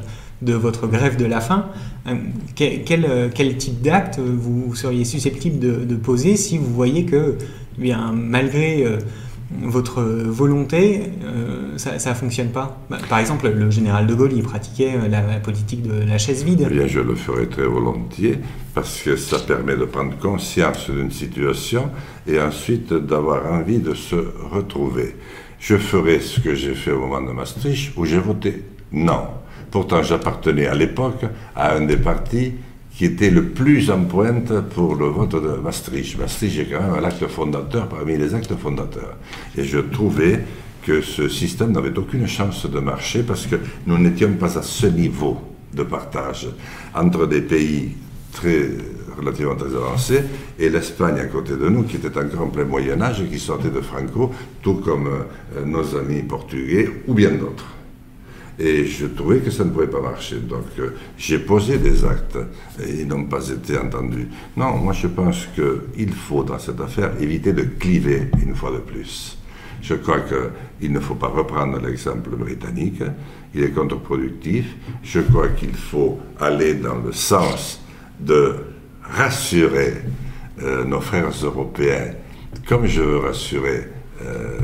de votre grève de la faim. Euh, quel, quel, type d'acte vous seriez susceptible de, poser si vous voyez que, eh bien, malgré euh, votre volonté, euh, ça ne fonctionne pas bah, Par exemple, le général de Gaulle, il pratiquait la, la politique de la chaise vide. Eh bien, je le ferai très volontiers parce que ça permet de prendre conscience d'une situation et ensuite d'avoir envie de se retrouver. Je ferai ce que j'ai fait au moment de Maastricht où j'ai voté non. Pourtant, j'appartenais à l'époque à un des partis qui était le plus en pointe pour le vote de Maastricht. Maastricht est quand même un acte fondateur parmi les actes fondateurs. Et je trouvais que ce système n'avait aucune chance de marcher parce que nous n'étions pas à ce niveau de partage entre des pays très relativement très avancés et l'Espagne à côté de nous qui était encore en plein Moyen Âge et qui sortait de Franco, tout comme euh, nos amis portugais ou bien d'autres. Et je trouvais que ça ne pouvait pas marcher. Donc euh, j'ai posé des actes et ils n'ont pas été entendus. Non, moi je pense qu'il faut dans cette affaire éviter de cliver une fois de plus. Je crois qu'il ne faut pas reprendre l'exemple britannique, il est contre-productif. Je crois qu'il faut aller dans le sens de rassurer euh, nos frères européens, comme je veux rassurer euh,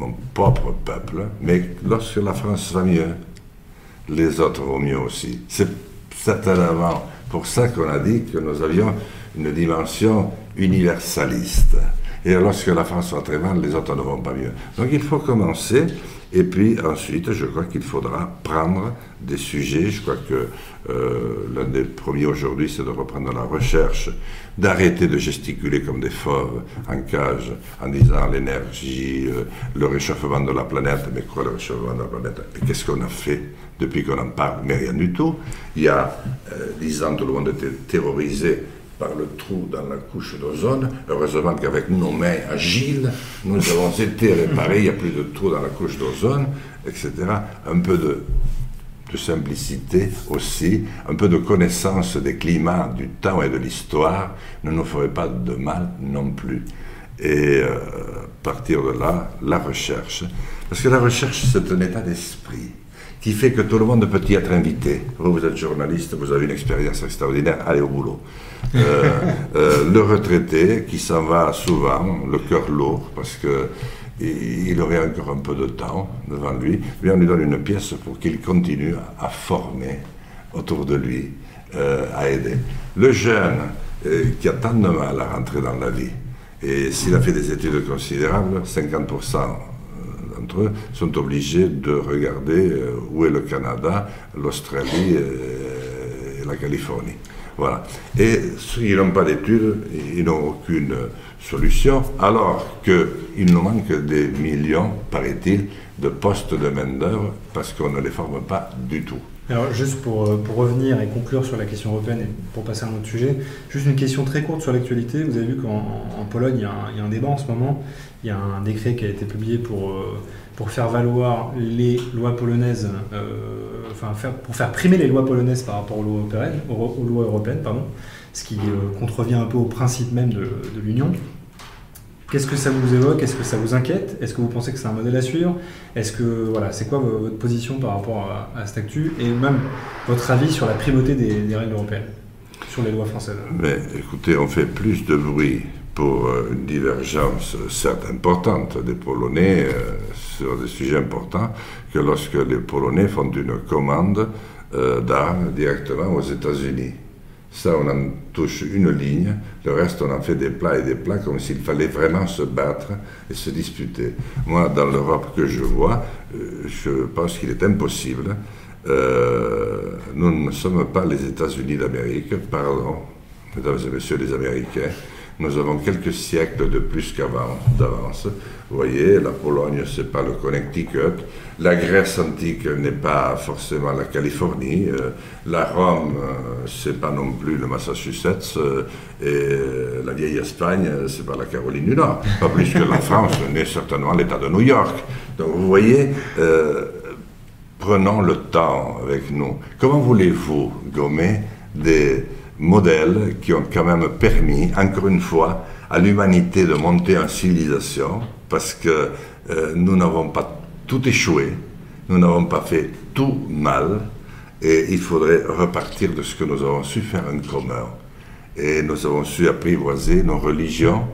mon propre peuple, mais lorsque la France va mieux, les autres vont mieux aussi. C'est certainement pour ça qu'on a dit que nous avions une dimension universaliste. Et lorsque la France va très mal, les autres ne vont pas mieux. Donc il faut commencer et puis ensuite, je crois qu'il faudra prendre des sujets. Je crois que euh, l'un des premiers aujourd'hui, c'est de reprendre la recherche, d'arrêter de gesticuler comme des fauves en cage en disant l'énergie, euh, le réchauffement de la planète. Mais quoi le réchauffement de la planète? Qu'est-ce qu'on a fait depuis qu'on en parle? Mais rien du tout. Il y a euh, dix ans, tout le monde était terrorisé par le trou dans la couche d'ozone. Heureusement qu'avec nos mains agiles, nous avons été réparés, il n'y a plus de trou dans la couche d'ozone, etc. Un peu de, de, simplicité aussi, un peu de connaissance des climats, du temps et de l'histoire ne nous ferait pas de mal non plus. Et euh, partir de là, la recherche. Parce que la recherche, c'est un état d'esprit qui fait que tout le monde peut y être invité. Vous, vous êtes journaliste, vous avez une expérience extraordinaire, allez au boulot. Euh, euh, le retraité qui s'en va souvent, le cœur lourd, parce que il aurait encore un peu de temps devant lui, lui on lui donne une pièce pour qu'il continue à former autour de lui, euh, à aider. Le jeune qui a tant de mal à rentrer dans la vie, et s'il a fait des études considérables, 50% d'entre eux sont obligés de regarder où est le Canada, l'Australie et la Californie. Voilà. Et s'ils n'ont pas d'études, ils n'ont aucune solution, alors qu'il nous manque des millions, paraît-il, de postes de main-d'œuvre parce qu'on ne les forme pas du tout. Alors juste pour, pour, revenir et conclure sur la question européenne et pour passer à un autre sujet, juste une question très courte sur l'actualité. Vous avez vu qu'en Pologne, il y, a un débat en ce moment. Il y a un décret qui a été publié pour, pour faire valoir les lois polonaises, euh, enfin faire, pour faire primer les lois polonaises par rapport aux lois européennes, pardon, ce qui euh, contrevient un peu au principe même de, de l'Union. Qu'est-ce que ça vous évoque? Est-ce que ça vous inquiète? Est-ce que vous pensez que c'est un modèle à suivre? Est-ce que voilà, c'est quoi votre position par rapport à, à, cet actu et même votre avis sur la primauté des, règles européennes sur les lois françaises? Mais écoutez, on fait plus de bruit pour euh, une divergence, certes importante, des Polonais euh, sur des sujets importants que lorsque les Polonais font une commande euh, d'armes directement aux États-Unis. Ça, on en touche une ligne, le reste, on en fait des plats et des plats comme s'il fallait vraiment se battre et se disputer. Moi, dans l'Europe que je vois, je pense qu'il est impossible. nous ne sommes pas les États-Unis d'Amérique, pardon, mesdames et messieurs les Américains. Nous avons quelques siècles de plus qu'avant, d'avance. Vous voyez, la Pologne, c'est pas le Connecticut. La Grèce antique n'est pas forcément la Californie. Euh, la Rome, euh, c'est pas non plus le Massachusetts. Euh, et la vieille Espagne, c'est pas la Caroline du Nord. Pas plus que la France n'est certainement l'État de New York. Donc vous voyez, prenons le temps avec nous. Comment voulez-vous gommer des modèles qui ont quand même permis, encore une fois, à l'humanité de monter en civilisation, parce que euh, nous n'avons pas tout échoué, nous n'avons pas fait tout mal, et il faudrait repartir de ce que nous avons su faire en commun. Et nous avons su apprivoiser nos religions,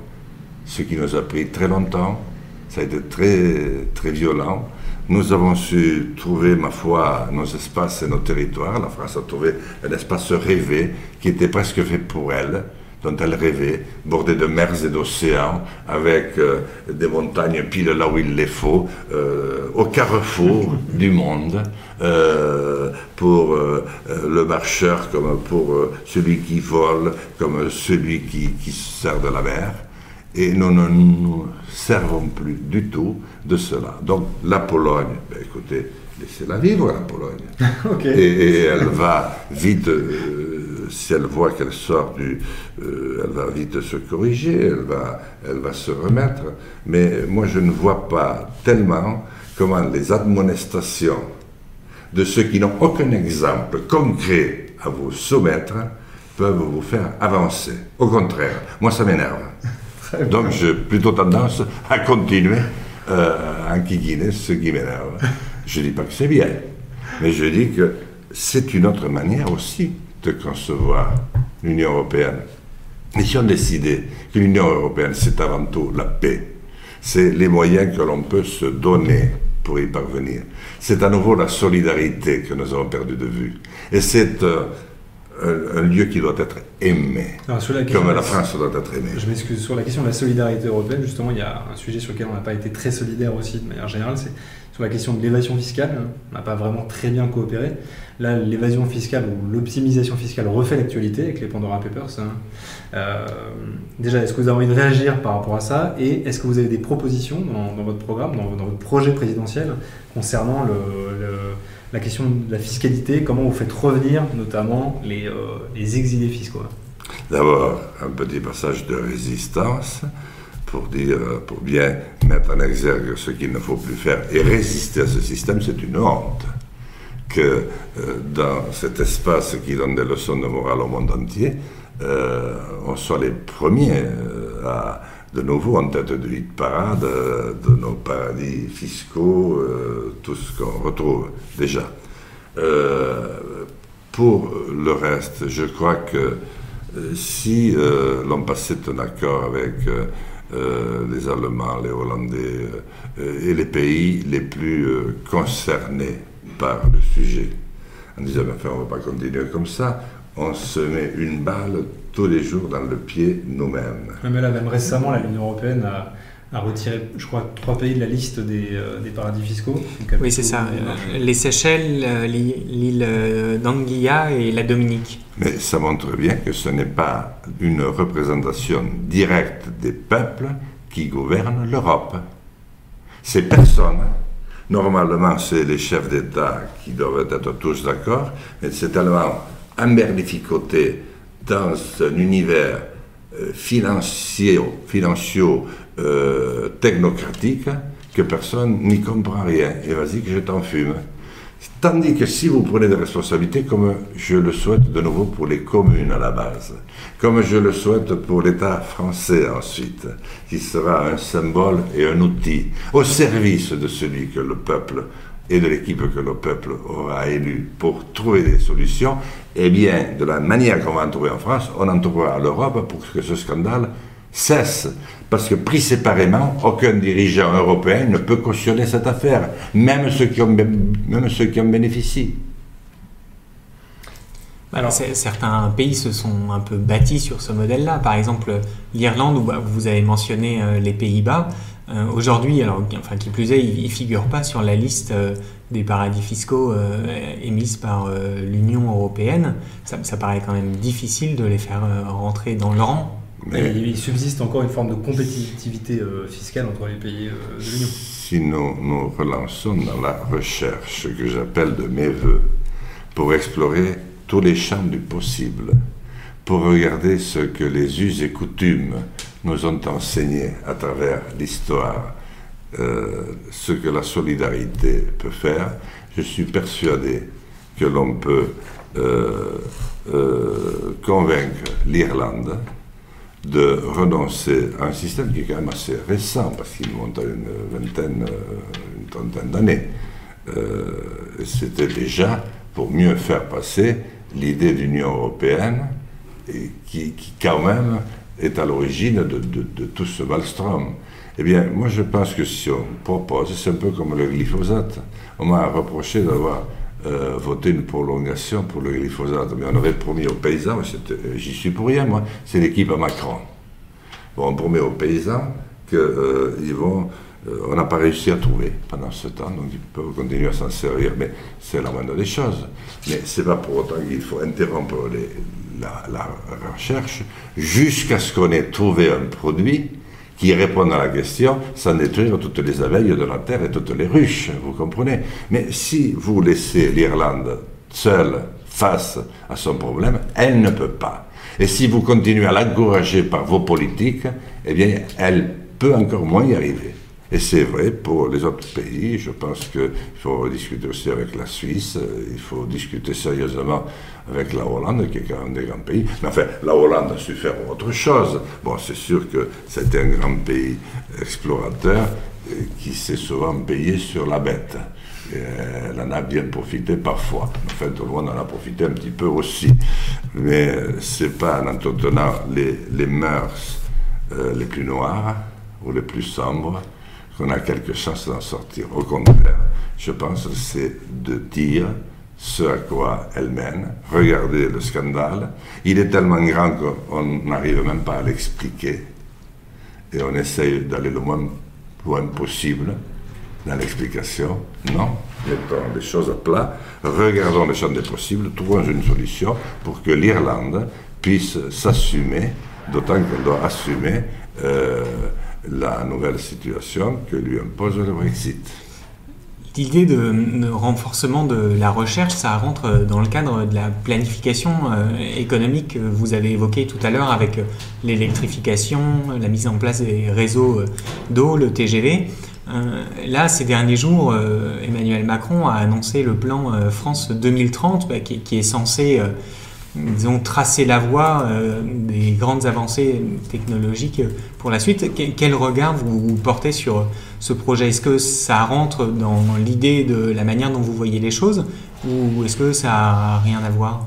ce qui nous a pris très longtemps, ça a été très, très violent, nous avons su trouver, ma foi, nos espaces et nos territoires. La France a trouvé un espace rêvé qui était presque fait pour elle, dont elle rêvait, bordé de mers et d'océans, avec euh, des montagnes pile là où il les faut, euh, au carrefour du monde, euh, pour le marcheur comme pour celui qui vole, comme celui qui, qui sert de la mer et nous ne nous servons plus du tout de cela. Donc la Pologne, ben, écoutez, laissez-la vivre la Pologne. et, elle va vite, euh, si elle voit qu'elle sort du... Euh, elle va vite se corriger, elle va, elle va se remettre. Mais moi je ne vois pas tellement comment les admonestations de ceux qui n'ont aucun exemple concret à vous soumettre peuvent vous faire avancer. Au contraire, moi ça m'énerve. Donc j'ai plutôt tendance à continuer euh, à enquiquiner ce qui m'énerve. Je ne dis pas que c'est bien, mais je dis que c'est une autre manière aussi de concevoir l'Union européenne. Et si on décidait que l'Union européenne, c'est avant tout la paix, c'est les moyens que l'on peut se donner pour y parvenir. C'est à nouveau la solidarité que nous avons perdu de vue. Et c'est euh, un, lieu qui doit être aimé, comme la France doit être aimée. Je m'excuse, sur la question de la solidarité européenne, justement, il y a un sujet sur lequel on n'a pas été très solidaire aussi de manière générale, c'est sur la question de l'évasion fiscale. On n'a pas vraiment très bien coopéré. Là, l'évasion fiscale ou l'optimisation fiscale refait l'actualité avec les Pandora Papers. Hein. Euh, déjà, est-ce que vous avez envie de réagir par rapport à ça? Et est-ce que vous avez des propositions dans, votre programme, dans, votre projet présidentiel concernant le la question de la fiscalité, comment vous faites revenir notamment les, euh, les exilés fiscaux D'abord, un petit passage de résistance pour dire, pour bien mettre en exergue ce qu'il ne faut plus faire et résister à ce système, c'est une honte que euh, dans cet espace qui donne des leçons de morale au monde entier, euh, on soit les premiers à de nouveau en tête de hit parade de nos paradis fiscaux, euh, tout ce qu'on retrouve déjà. Euh, pour le reste, je crois que euh, si l'on passait un accord avec les Allemands, les Hollandais et les pays les plus concernés par le sujet, en disant, enfin, on ne va pas continuer comme ça, on se met une balle tous les jours dans le pied nous-mêmes. Mais là, même récemment, l'Union européenne a, retiré, je crois, trois pays de la liste des, euh, paradis fiscaux. Oui, c'est ça. Euh, les Seychelles, euh, l'île d'Anguilla et la Dominique. Mais ça montre bien que ce n'est pas une représentation directe des peuples qui gouvernent l'Europe. C'est personne. Normalement, c'est les chefs d'État qui doivent être tous d'accord, mais c'est tellement emberlificoté dans un univers euh, financier, financier euh, technocratique que personne n'y comprend rien. Et vas-y que je t'en fume. Tandis que si vous prenez des responsabilités, comme je le souhaite de nouveau pour les communes à la base, comme je le souhaite pour l'État français ensuite, qui sera un symbole et un outil au service de celui que le peuple et de l'équipe que le peuple aura élue pour trouver des solutions, eh bien, de la manière qu'on va en trouver en France, on en trouvera à l'Europe pour que ce scandale cesse. Parce que pris séparément, aucun dirigeant européen ne peut cautionner cette affaire, même ceux qui même ceux qui en bénéficient. Alors, certains pays se sont un peu bâtis sur ce modèle-là. Par exemple, l'Irlande, où bah, vous avez mentionné euh, les Pays-Bas. Euh, aujourd'hui, alors, enfin, qui plus est, ils ne figurent pas sur la liste euh, des paradis fiscaux émises par l'Union européenne. Ça, ça, paraît quand même difficile de les faire rentrer dans le rang. Mais il subsiste encore une forme de compétitivité fiscale entre les pays de l'Union. Si nous nous relançons dans la recherche que j'appelle de mes voeux pour explorer tous les champs du possible pour regarder ce que les us et coutumes nous ont enseigné à travers l'histoire, euh, ce que la solidarité peut faire, je suis persuadé que l'on peut euh, euh, convaincre l'Irlande de renoncer à un système qui est quand même assez récent, parce qu'il monte à une vingtaine, une trentaine d'années. C'était déjà pour mieux faire passer l'idée d'Union européenne, et qui, quand même est à l'origine de, tout ce maelstrom. Eh bien, moi je pense que si on propose, c'est un peu comme le glyphosate. On m'a reproché d'avoir euh, voté une prolongation pour le glyphosate, mais on avait promis aux paysans, j'y suis pour rien, moi, c'est l'équipe Macron. Bon, on promet aux paysans qu'ils euh, vont euh, on n'a pas réussi à trouver pendant ce temps, donc ils peuvent continuer à s'en servir, mais c'est la moindre des choses. Mais ce n'est pas pour autant qu'il faut interrompre la, recherche jusqu'à ce qu'on ait trouvé un produit qui réponde à la question sans détruire toutes les abeilles de la terre et toutes les ruches, vous comprenez Mais si vous laissez l'Irlande seule face à son problème, elle ne peut pas. Et si vous continuez à l'encourager par vos politiques, eh bien, elle peut encore moins y arriver. Et c'est vrai pour les autres pays. Je pense qu'il faut discuter aussi avec la Suisse, il faut discuter sérieusement avec la Hollande, qui est quand même des grands pays. Mais enfin, la Hollande a su faire autre chose. Bon, c'est sûr que c'était un grand pays explorateur qui s'est souvent payé sur la bête. Et elle en a bien profité parfois. Enfin, tout le monde en a profité un petit peu aussi. Mais c'est pas en entretenant les, les mœurs euh, les plus noires ou les plus sombres qu'on a quelque chance d'en sortir. Au contraire, je pense que c'est de dire ce à quoi elle mène. Regardez le scandale. Il est tellement grand qu'on n'arrive même pas à l'expliquer. Et on essaye d'aller le moins loin possible dans l'explication. Non, mettons les choses à plat, regardons les champs des possibles, trouvons une solution pour que l'Irlande puisse s'assumer, d'autant qu'on doit assumer euh, la nouvelle situation que lui impose le Brexit. L'idée de, renforcement de la recherche, ça rentre dans le cadre de la planification euh, économique que vous avez évoqué tout à l'heure avec l'électrification, la mise en place des réseaux euh, d'eau, le TGV. Euh, là, ces derniers jours, Emmanuel Macron a annoncé le plan France 2030 bah, qui, est censé disons, tracer la voie euh, des grandes avancées technologiques pour la suite. Quel regard vous, portez sur ce projet? Est-ce que ça rentre dans l'idée de la manière dont vous voyez les choses? Ou est-ce que ça n'a rien à voir?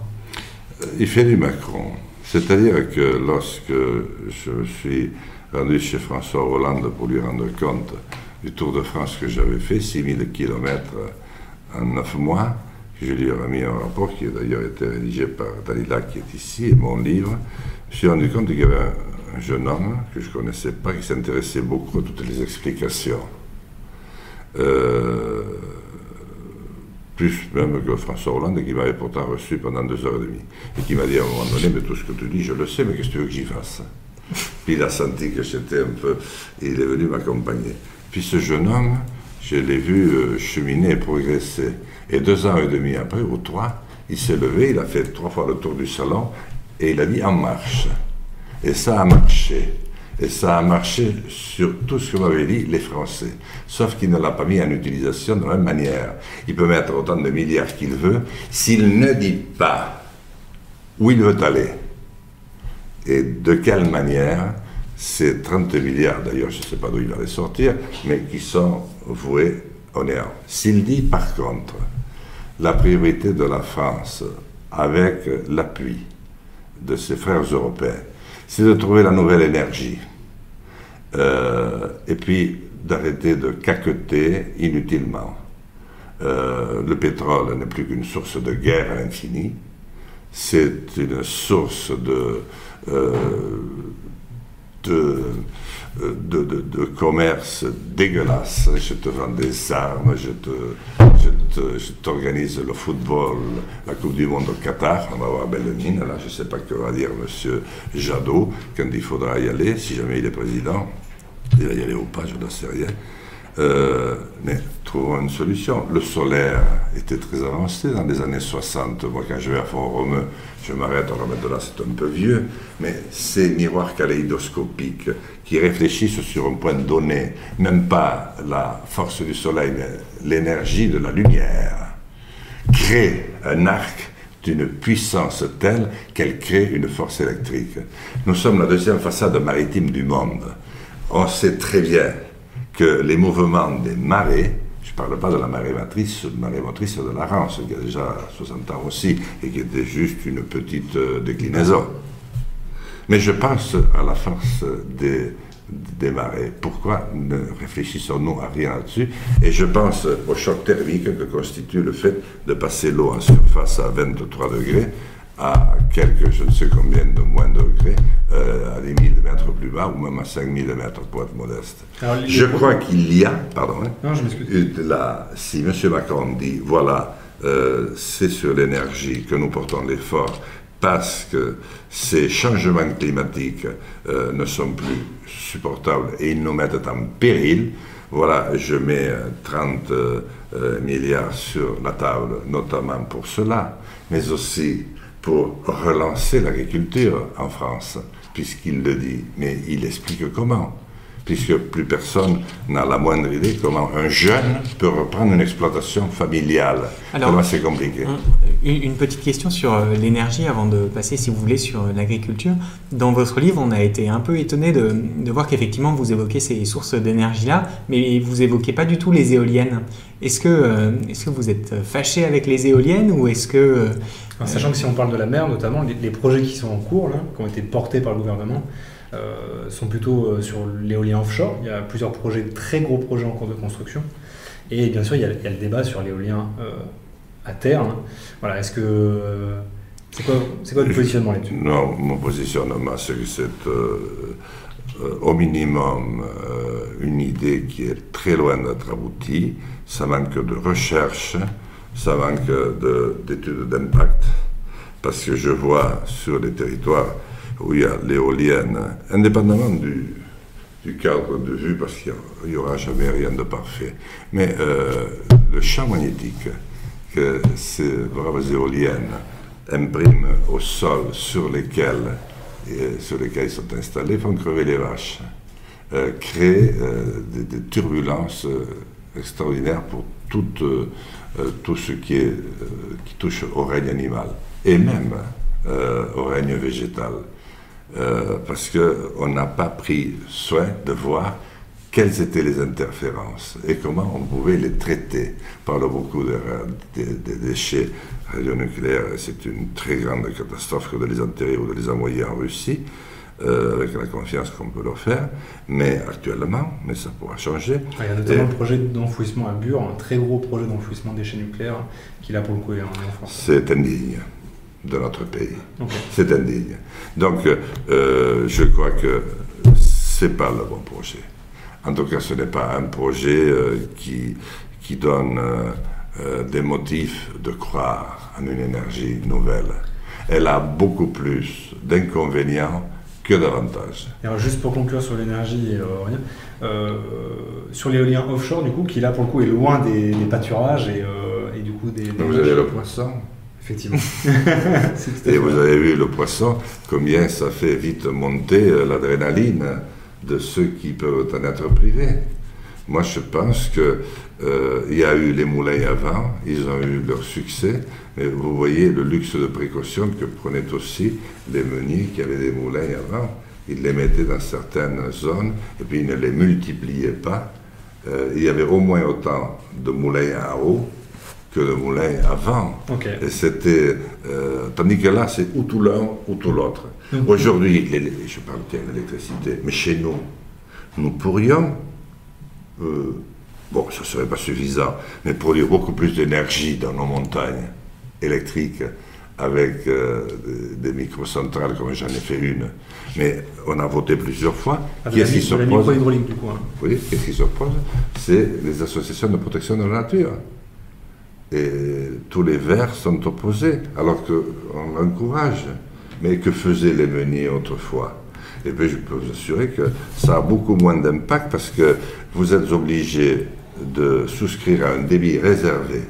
Il fait du Macron. C'est-à-dire que lorsque je suis rendu chez François Hollande pour lui rendre compte du Tour de France que j'avais fait, 6000 km en 9 mois, je lui ai remis un rapport qui a d'ailleurs été rédigé par Dalila, qui est ici, et mon livre. Je me suis rendu compte qu'il y avait un, jeune homme que je ne connaissais pas, qui s'intéressait beaucoup à toutes les explications. Euh, plus même que François Hollande, qui m'avait pourtant reçu pendant deux heures et demie, et qui m'a dit à un moment donné, mais tout ce que tu dis, je le sais, mais qu'est-ce que tu veux que j'y fasse? Puis il a senti que j'étais un peu... Et il est venu m'accompagner. Puis ce jeune homme, je l'ai vu euh, cheminer et progresser. Et deux ans et demi après, ou trois, il s'est levé, il a fait trois fois le tour du salon et il a dit en marche. Et ça a marché. Et ça a marché sur tout ce que m'avaient dit les Français. Sauf qu'il ne l'a pas mis en utilisation de la même manière. Il peut mettre autant de milliards qu'il veut. S'il ne dit pas où il veut aller et de quelle manière, ces 30 milliards, d'ailleurs, je ne sais pas d'où il va les sortir, mais qui sont voués au néant. S'il dit par contre la priorité de la France avec l'appui de ses frères européens, c'est de trouver la nouvelle énergie. Euh, et puis d'arrêter de caqueter inutilement. Euh, le pétrole n'est plus qu'une source de guerre à l'infini. C'est une source de, euh, commerce dégueulasse. Je te vends des armes, je je t'organise le football, la Coupe du Monde au Qatar, on va voir belle mine. Là, je ne sais pas que va dire M. Jadot quand il faudra y aller, si jamais il est président. Il va y aller ou pas, je ne sais rien. Euh, mais trouvons une solution. Le solaire était très avancé dans les années 60. Moi, quand je vais à Font-Romeu, je m'arrête, alors maintenant c'est un peu vieux, mais ces miroirs kaléidoscopiques qui réfléchissent sur un point donné, même pas la force du soleil, mais l'énergie de la lumière, créent un arc d'une puissance telle qu'elle crée une force électrique. Nous sommes la deuxième façade maritime du monde. On sait très bien que les mouvements des marées, je ne parle pas de la marée matrice, de marée motrice de la Rance, qui a déjà 60 ans aussi, et qui était juste une petite euh, déclinaison. Mais je pense à la force des, des marées. Pourquoi ne réfléchissons-nous à rien là-dessus? Et je pense au choc thermique que constitue le fait de passer l'eau en surface à 23 degrés à quelques, je ne sais combien de moins degrés, euh, à des 1000 mètres plus bas, ou même à 5000 mètres pour être modeste. je crois qu'il y a, pardon, hein, si M. Macron dit, voilà, euh, c'est sur l'énergie que nous portons l'effort, parce que ces changements climatiques euh, ne sont plus supportables et ils nous mettent en péril, voilà, je mets 30 milliards sur la table, notamment pour cela, mais aussi pour relancer l'agriculture en France, puisqu'il le dit. Mais il explique comment puisque plus personne n'a la moindre idée comment un jeune peut reprendre une exploitation familiale. Alors, c'est compliqué. Une petite question sur euh, l'énergie avant de passer, si vous voulez, sur euh, l'agriculture. Dans votre livre, on a été un peu étonné de, de voir qu'effectivement vous évoquez ces sources d'énergie-là, mais vous évoquez pas du tout les éoliennes. Est-ce que, euh, est-ce que vous êtes fâché avec les éoliennes ou est-ce que... sachant que si on parle de la mer notamment, les, projets qui sont en cours, qui ont été portés par le gouvernement, euh, sont plutôt euh, sur l'éolien offshore. Il y a plusieurs projets, très gros projets en cours de construction. Et bien sûr, il y a, le débat sur l'éolien euh, à terre. Hein. Voilà, est-ce que. c'est quoi, quoi votre positionnement là-dessus? Non, mon positionnement, c'est que c'est au minimum une idée qui est très loin d'être aboutie. Ça manque de recherche, ça manque d'études d'impact, parce que je vois sur les territoires où il y a l'éolienne, indépendamment du, cadre de vue, parce qu'il n'y aura jamais rien de parfait. Mais euh, le champ magnétique que ces braves éoliennes impriment au sol sur lesquels, sur lesquels ils sont installés font crever les vaches, euh, créent euh, des, turbulences extraordinaires pour tout, tout ce qui, est, qui touche au règne animal et même au règne végétal. Euh, parce qu'on n'a pas pris soin de voir quelles étaient les interférences et comment on pouvait les traiter. On parle beaucoup des de, déchets radionucléaires, c'est une très grande catastrophe que de les enterrer ou de les envoyer en Russie, euh, avec la confiance qu'on peut leur faire, mais actuellement, mais ça pourra changer. il y a notamment le projet d'enfouissement à Bure, un très gros projet d'enfouissement des déchets nucléaires, qui là pour le coup est en France. C'est indigne de notre pays. C'est indigne. Donc, euh, je crois que c'est pas le bon projet. En tout cas, ce n'est pas un projet euh, qui, qui donne des motifs de croire en une énergie nouvelle. Elle a beaucoup plus d'inconvénients que d'avantages. Alors juste pour conclure sur l'énergie sur l'éolien offshore, du coup, qui là pour le coup est loin des, pâturages et, et, du coup des... des vous avez le poisson Effectivement. Et vous avez vu le poisson, combien ça fait vite monter euh, l'adrénaline de ceux qui peuvent en être privés. Moi, je pense qu'il euh, y a eu les moulins avant, ils ont eu leur succès, mais vous voyez le luxe de précaution que prenaient aussi les meuniers qui avaient des moulins avant. Ils les mettaient dans certaines zones et puis ils ne les multipliaient pas euh, il y avait au moins autant de moulins à eau que de moulins à vent. Et c'était. euh, tandis que là, c'est ou tout l'un ou tout l'autre. Mhm. Aujourd'hui, je parle bien de l'électricité, mais chez nous, nous pourrions. Bon, ça ne serait pas suffisant, mais produire beaucoup plus d'énergie dans nos montagnes électriques avec euh, des, des microcentrales comme j'en ai fait une. Mais on a voté plusieurs fois. Ah, de Qui s'oppose micro-hydraulique, du coup. hein. oui, qu'est-ce qui s'oppose C'est les associations de protection de la nature. Et tous les verts sont opposés, alors qu'on l'encourage. Mais que faisaient les meuniers autrefois? Et bien, je peux vous assurer que ça a beaucoup moins d'impact parce que vous êtes obligé de souscrire à un débit réservé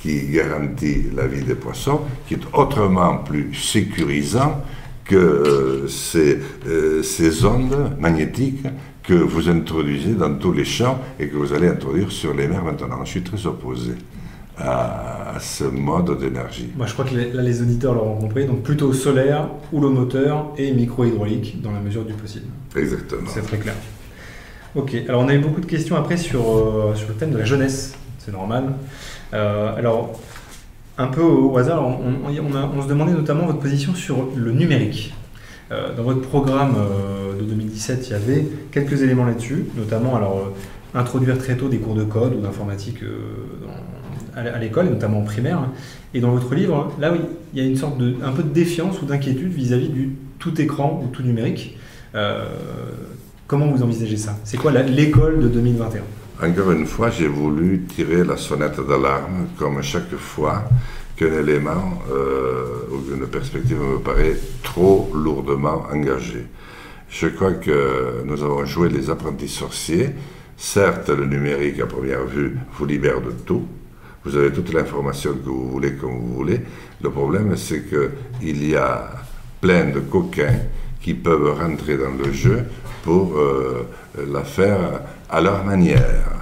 qui garantit la vie des poissons, qui est autrement plus sécurisant que euh, ces, euh, ces ondes magnétiques que vous introduisez dans tous les champs et que vous allez introduire sur les mers maintenant. Je suis très opposé à, à ce mode d'énergie. Moi, je crois que les- là, les auditeurs l'auront compris. Donc, plutôt solaire, ou le moteur, et micro-hydraulique, dans la mesure du possible. Exactement. C'est très clair. Ok, alors on a eu beaucoup de questions après sur, euh, sur le thème de la jeunesse, c'est normal. Euh, alors, un peu au hasard, on, on- se demandait notamment votre position sur le numérique. Euh, dans votre programme de 2017, il y avait quelques éléments là-dessus, notamment alors, introduire très tôt des cours de code ou d'informatique à l'école, et notamment en primaire. Et dans votre livre, là, oui, il y a une sorte de, un peu de défiance ou d'inquiétude vis-à-vis du tout écran ou tout numérique. Comment vous envisagez ça? C'est quoi l'école de 2021 Encore une fois, j'ai voulu tirer la sonnette d'alarme, comme chaque fois qu'un élément euh, ou qu'une perspective me paraît trop lourdement engagée. Je crois que nous avons joué les apprentis sorciers. Certes, le numérique, à première vue, vous libère de tout. Vous avez toute l'information que vous voulez, comme vous voulez. Le problème, c'est qu'il y a plein de coquins qui peuvent rentrer dans le jeu pour euh, la faire à leur manière.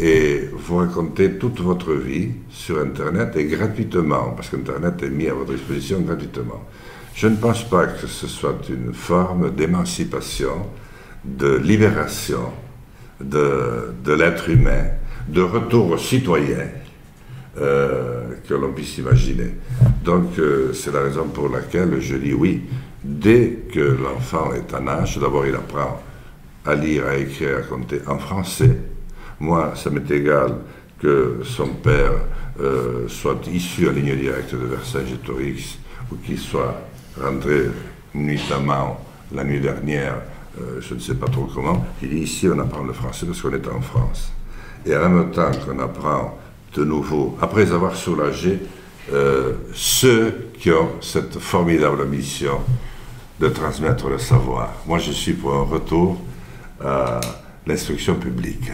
Et vous racontez toute votre vie sur Internet et gratuitement, parce qu'Internet est mis à votre disposition gratuitement. Je ne pense pas que ce soit une forme d'émancipation, de libération de, de l'être humain, de retour au citoyen euh, que l'on puisse imaginer. Donc euh, c'est la raison pour laquelle je dis oui. Dès que l'enfant est en âge, d'abord il apprend à lire, à écrire, à compter en français. Moi, ça m'est égal que son père euh, soit issu en ligne directe de Versailles-Torix ou qu'il soit rentré nuitamment la nuit dernière, euh, je ne sais pas trop comment. Il dit ici on apprend le français parce qu'on est en France. Et en même temps qu'on apprend de nouveau, après avoir soulagé euh, ceux qui ont cette formidable mission de transmettre le savoir. Moi, je suis pour un retour à l'instruction publique.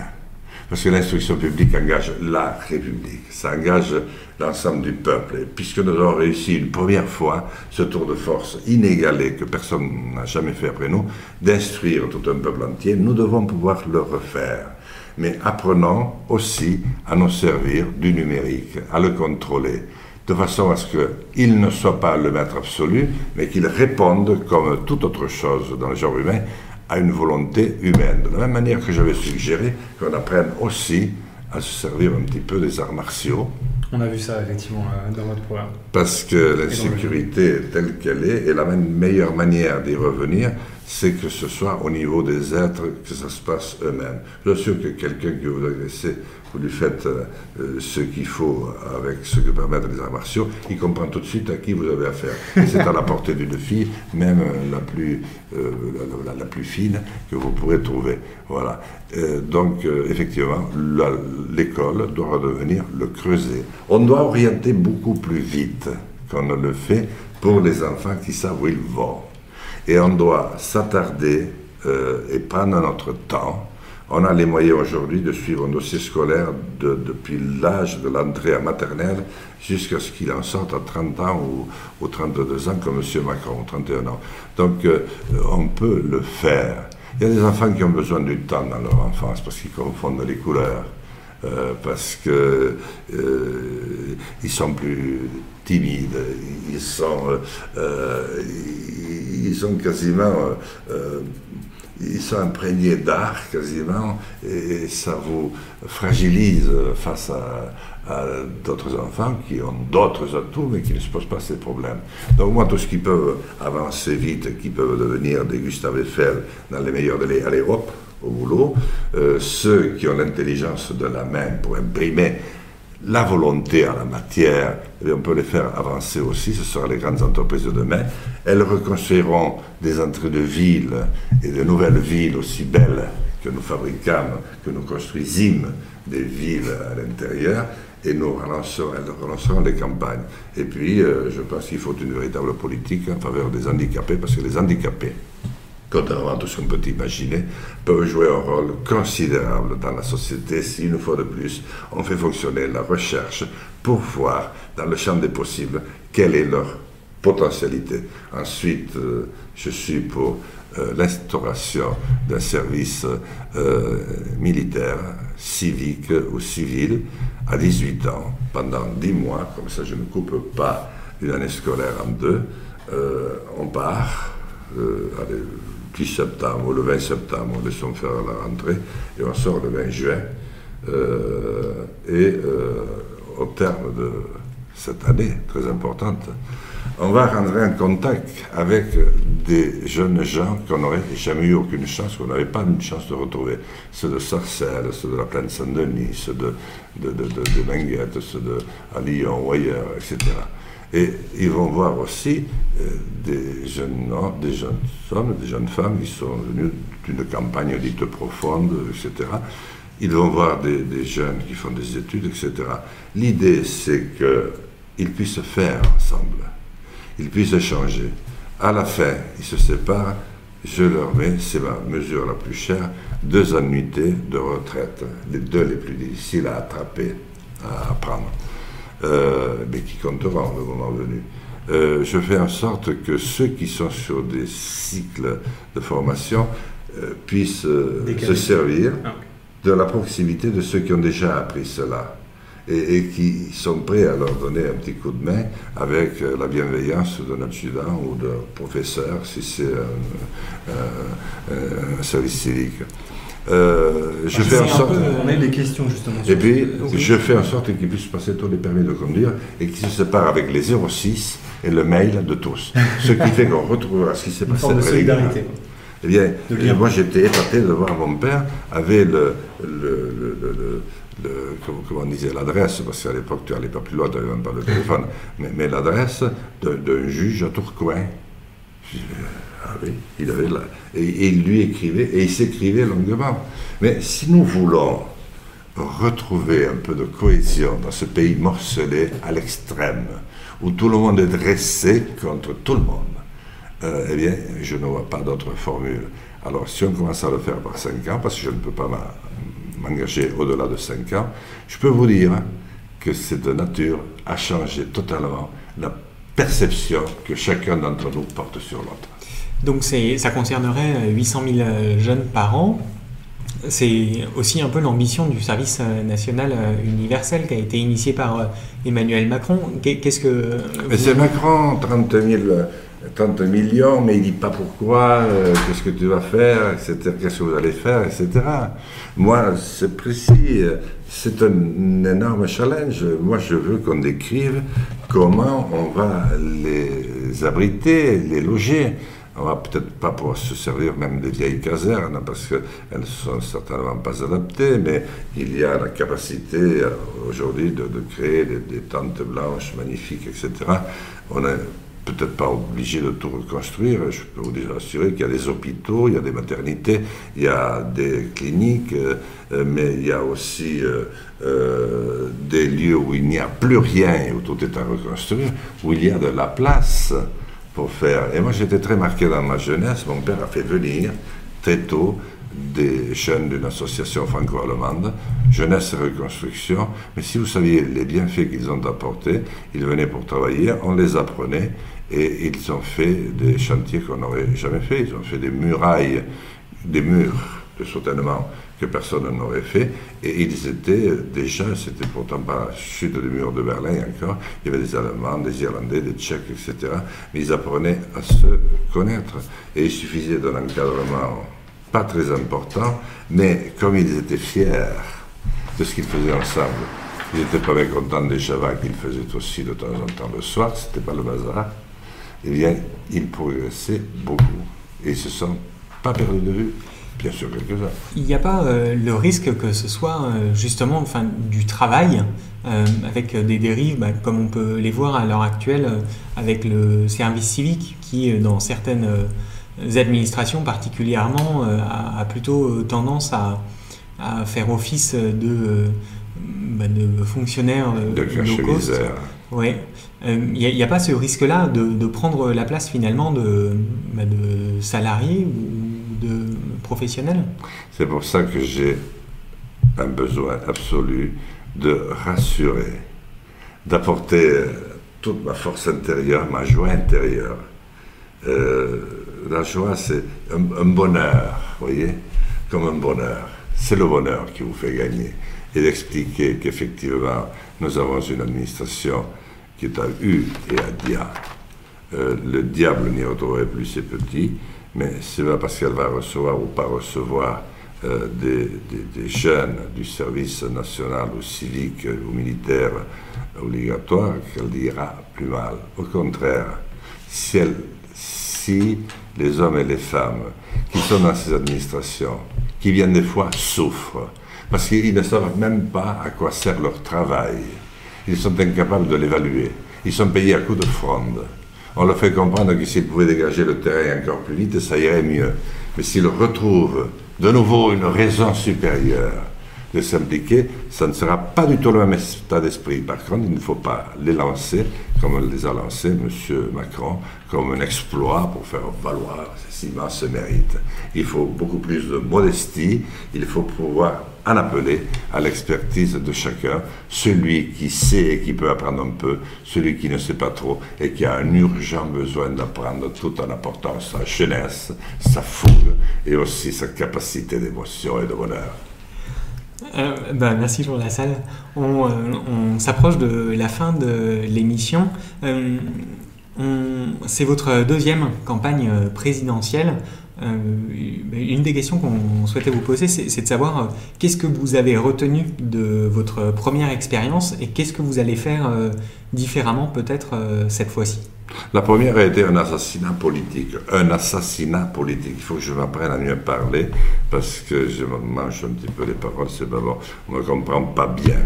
Parce que l'instruction publique engage la République, ça engage l'ensemble du peuple. Et puisque nous avons réussi une première fois ce tour de force inégalé que personne n'a jamais fait après nous, d'instruire tout un peuple entier, nous devons pouvoir le refaire. Mais apprenons aussi à nous servir du numérique, à le contrôler, de façon à ce qu'il ne soit pas le maître absolu, mais qu'il réponde, comme toute autre chose dans le genre humain, à une volonté humaine. De la même manière que j'avais suggéré qu'on apprenne aussi à se servir un petit peu des arts martiaux, On a vu ça effectivement euh, dans votre programme. parce que l'insécurité telle qu'elle est, et la meilleure manière d'y revenir, c'est que ce soit au niveau des êtres que ça se passe eux-mêmes. Suis sûr que quelqu'un qui vous agressez, vous lui faites euh, euh, ce qu'il faut avec ce que permettent les arts martiaux, il comprend tout de suite à qui vous avez affaire. Et c'est à la portée d'une fille, même euh, la plus, la, plus fine, que vous pourrez trouver. Voilà. Donc, effectivement, l'école doit redevenir le creuset. On doit orienter beaucoup plus vite qu'on ne le fait pour les enfants qui savent où ils vont. Et on doit s'attarder euh, et prendre notre temps. On a les moyens aujourd'hui de suivre un dossier scolaire de- depuis l'âge de l'entrée en maternelle jusqu'à ce qu'il en sorte à 30 ans ou, ou 32 ans comme M. Macron, ou 31 ans. Donc euh, on peut le faire. Il y a des enfants qui ont besoin du temps dans leur enfance parce qu'ils confondent les couleurs. Euh, parce que euh, ils sont plus timides, ils sont, euh, ils sont quasiment euh, ils sont imprégnés d'art quasiment, et, ça vous fragilise face à, d'autres enfants qui ont d'autres atouts, mais qui ne se posent pas ces problèmes. Donc moi, tout ce qui peut avancer vite, qui peuvent devenir des Gustave Eiffel dans les meilleurs délais, allez hop, au boulot. Euh, ceux qui ont l'intelligence de la main pour imprimer la volonté à la matière, et eh on peut les faire avancer aussi, ce seront les grandes entreprises de demain. Elles reconstruiront des entrées de villes et de nouvelles villes aussi belles que nous fabriquons, que nous construisîmes des villes à l'intérieur, et nous relancerons, les campagnes. Et puis, euh, je pense qu'il faut une véritable politique en faveur des handicapés, parce que les handicapés, contrairement à tout ce qu'on peut imaginer, peuvent jouer un rôle considérable dans la société si, une fois de plus, on fait fonctionner la recherche pour voir, dans le champ des possibles, quelle est leur potentialité. Ensuite, euh, je suis pour euh, l'instauration d'un service euh, militaire, civique ou civil à 18 ans, pendant 10 mois, comme ça je ne coupe pas une année scolaire en deux. on part, 10 septembre ou le 20 septembre, on laisse faire la rentrée et on sort le 20 juin. Euh, et euh, au terme de cette année très importante, on va rentrer en contact avec des jeunes gens qu'on n'aurait jamais eu aucune chance, qu'on n'avait pas une chance de retrouver. Ceux de Sarcelles, ceux de la plaine Saint-Denis, ceux de, de, de, de, ceux de à Lyon ou ailleurs, etc. Et ils vont voir aussi euh, des jeunes hommes, des jeunes des femmes qui sont venus d'une campagne dite profonde, etc. Ils vont voir des, jeunes qui font des études, etc. L'idée, c'est qu'ils puissent faire ensemble, ils puissent échanger. À la fin, ils se séparent. Je leur mets, c'est ma mesure la plus chère, deux annuités de retraite, les deux les plus difficiles à attraper, à prendre. Euh, mais qui comptera le moment venu. Euh, je fais en sorte que ceux qui sont sur des cycles de formation euh, puissent se servir ah, de la proximité de ceux qui ont déjà appris cela. Et, qui sont prêts à leur donner un petit coup de main avec la bienveillance d'un adjudant ou d'un professeur si c'est un service civique. Euh, je fais en sorte. on a eu des questions justement. Et puis, je fais en sorte qu'ils puissent passer tous les permis de conduire et qu'ils se séparent avec les 06 et le mail de tous. ce qui fait qu'on retrouvera ce qui s'est passé. Une de solidarité. Eh bien, moi j'étais épaté de voir mon père avait le, le, le, comment, on disait, l'adresse, parce qu'à l'époque tu n'allais pas plus loin, tu n'avais même pas de téléphone, mais, mais l'adresse d'un juge à Tourcoing. Ah oui, il avait là. Et, il lui écrivait, et il s'écrivait longuement. Mais si nous voulons retrouver un peu de cohésion dans ce pays morcelé à l'extrême, où tout le monde est dressé contre tout le monde, euh, eh bien, je ne vois pas d'autre formule. Alors, si on commence à le faire par 5 ans, parce que je ne peux pas m'engager au-delà de 5 ans, je peux vous dire que c'est de nature à changer totalement la perception que chacun d'entre nous porte sur l'autre. Donc ça concernerait 800 000 euh, jeunes par an. C'est aussi un peu l'ambition du service euh, national euh, universel qui a été initié par Emmanuel Macron. Qu'est-ce que... C'est Macron, 30 000 30 millions, mais il dit pas pourquoi, qu'est-ce que tu vas faire, etc., qu'est-ce que vous allez faire, etc. Moi, c'est précis, c'est un énorme challenge. Moi, je veux qu'on décrive comment on va les abriter, les loger on va peut-être pas pouvoir se servir même des vieilles casernes parce qu'elles ne sont certainement pas adaptées, mais il y a la capacité euh, aujourd'hui de, créer des, tentes blanches magnifiques, etc. On n'est peut-être pas obligé de tout reconstruire. Je peux vous assurer qu'il y a des hôpitaux, il y a des maternités, il y a des cliniques, euh, mais il y a aussi euh, des lieux où il n'y a plus rien où tout est à reconstruire, où il y a de la place pour faire. Et moi, j'étais très marqué dans ma jeunesse. Mon père a fait venir très tôt des jeunes d'une association franco-allemande, Jeunesse et Reconstruction. Mais si vous saviez les bienfaits qu'ils ont apportés, ils venaient pour travailler, on les apprenait et ils ont fait des chantiers qu'on n'aurait jamais fait. Ils ont fait des murailles, des murs de soutènement que personne n'aurait fait. Et ils étaient déjà, c'était pourtant pas chute du mur de Berlin encore, il y avait des Allemands, des Irlandais, des Tchèques, etc. Mais ils apprenaient à se connaître. Et il suffisait d'un encadrement pas très important, mais comme ils étaient fiers de ce qu'ils faisaient ensemble, ils n'étaient pas mécontents des chavats qu'ils faisaient aussi de temps en temps le soir, c'était pas le bazar, eh bien, ils progressaient beaucoup. Et ils se sont pas perdus de vue. Bien sûr, quelques-uns. Il n'y a pas euh, le risque que ce soit euh, justement enfin, du travail euh, avec des dérives, bah, comme on peut les voir à l'heure actuelle avec le service civique qui, dans certaines administrations particulièrement, a, plutôt tendance à, faire office de, bah, de fonctionnaire de low cost. Ouais. Il n'y a, pas ce risque-là de, prendre la place finalement de, bah, de salariés ou de professionnels C'est pour ça que j'ai un besoin absolu de rassurer, d'apporter toute ma force intérieure, ma joie intérieure. Euh, la joie, c'est un, bonheur, voyez, comme un bonheur. C'est le bonheur qui vous fait gagner. Et d'expliquer qu'effectivement, nous avons une administration qui est à U et à Dia. Euh, le diable n'y retrouverait plus ses petits, mais c'est pas parce qu'elle va recevoir ou pas recevoir euh, des, jeunes du service national ou civique ou militaire obligatoire qu'elle dira plus mal. Au contraire, si, si les hommes et les femmes qui sont dans ces administrations, qui viennent des fois, souffrent, parce qu'ils ne savent même pas à quoi sert leur travail, ils sont incapables de l'évaluer. Ils sont payés à coups de fronde. On leur fait comprendre que s'ils pouvaient dégager le terrain encore plus vite, ça irait mieux. Mais s'ils retrouvent de nouveau une raison supérieure de s'impliquer, ça ne sera pas du tout le même état d'esprit. Par contre, il ne faut pas les lancer, comme les a lancés M. Macron, comme un exploit pour faire valoir ces immenses mérites. Il faut beaucoup plus de modestie, il faut pouvoir en appeler à l'expertise de chacun, celui qui sait et qui peut apprendre un peu, celui qui ne sait pas trop et qui a un urgent besoin d'apprendre tout en apportant sa jeunesse, sa fougue et aussi sa capacité d'émotion et de bonheur. Bah, merci Jean Lassalle. On, euh, on s'approche de la fin de l'émission. Euh, c'est votre deuxième campagne présidentielle. Une des questions qu'on souhaitait vous poser, c'est de savoir qu'est-ce que vous avez retenu de votre première expérience et qu'est-ce que vous allez faire différemment peut-être cette fois-ci? La première a été un assassinat politique. Un assassinat politique. Il faut que je m'apprenne à mieux parler parce que je mange un petit peu les paroles, c'est pas bon. On ne comprend pas bien.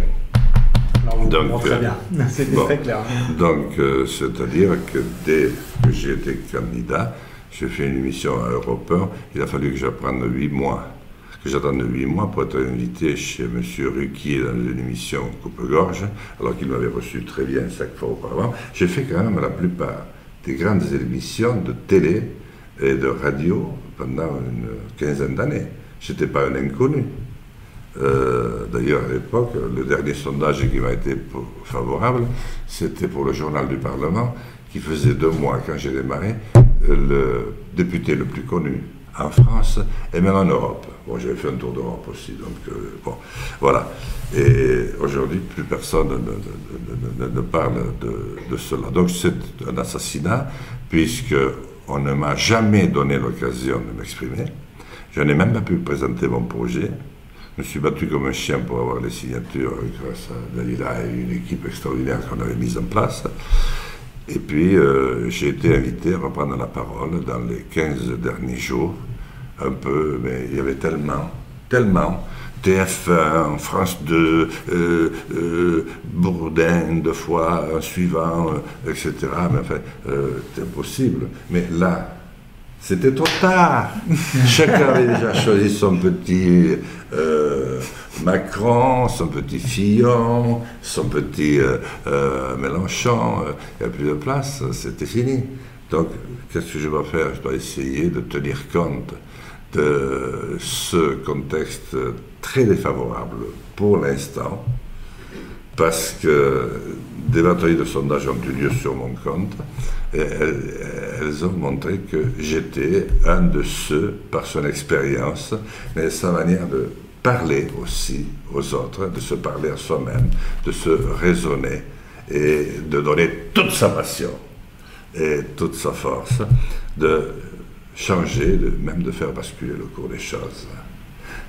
donc, très euh, bien. C'était très clair. Donc, euh, c'est-à-dire que dès que j'ai été candidat, j'ai fait une émission à Europe 1. Il a fallu que j'apprenne huit mois que j'attendais huit mois pour être invité chez M. Ruquier dans une émission Coupe-Gorge, alors qu'il m'avait reçu très bien chaque fois auparavant. J'ai fait quand même la plupart des grandes émissions de télé et de radio pendant une quinzaine d'années. Je n'étais pas un inconnu. Euh, d'ailleurs, à l'époque, le dernier sondage qui m'a été favorable, c'était pour le journal du Parlement, qui faisait deux mois, quand j'ai démarré, le député le plus connu en France et même en Europe. Bon, j'avais fait un tour d'Europe aussi, donc euh, bon, voilà. Et aujourd'hui, plus personne ne, parle de, cela. Donc c'est un assassinat, puisque on ne m'a jamais donné l'occasion de m'exprimer. Je n'ai même pas pu présenter mon projet. Je me suis battu comme un chien pour avoir les signatures grâce à Dalila et une équipe extraordinaire qu'on avait mise en place. Et puis, euh, j'ai été invité à reprendre la parole dans les 15 derniers jours, un peu, mais il y avait tellement, tellement. TF1, France 2, euh, euh, Bourdin deux fois, un suivant, etc. Mais enfin, c'est impossible. Mais là, c'était trop tard. Chacun avait déjà choisi son petit euh, Macron, son petit Fillon, son petit euh, euh, Mélenchon. Il n'y a plus de place, c'était fini. Donc, qu'est-ce que je dois faire? Je dois essayer de tenir compte de ce contexte très défavorable pour l'instant, parce que des batailles de sondage ont eu lieu sur mon compte, et elles, ont montré que j'étais un de ceux, par son expérience, mais sa manière de parler aussi aux autres, de se parler à soi-même, de se raisonner et de donner toute sa passion et toute sa force, de changer, même de faire basculer le cours des choses.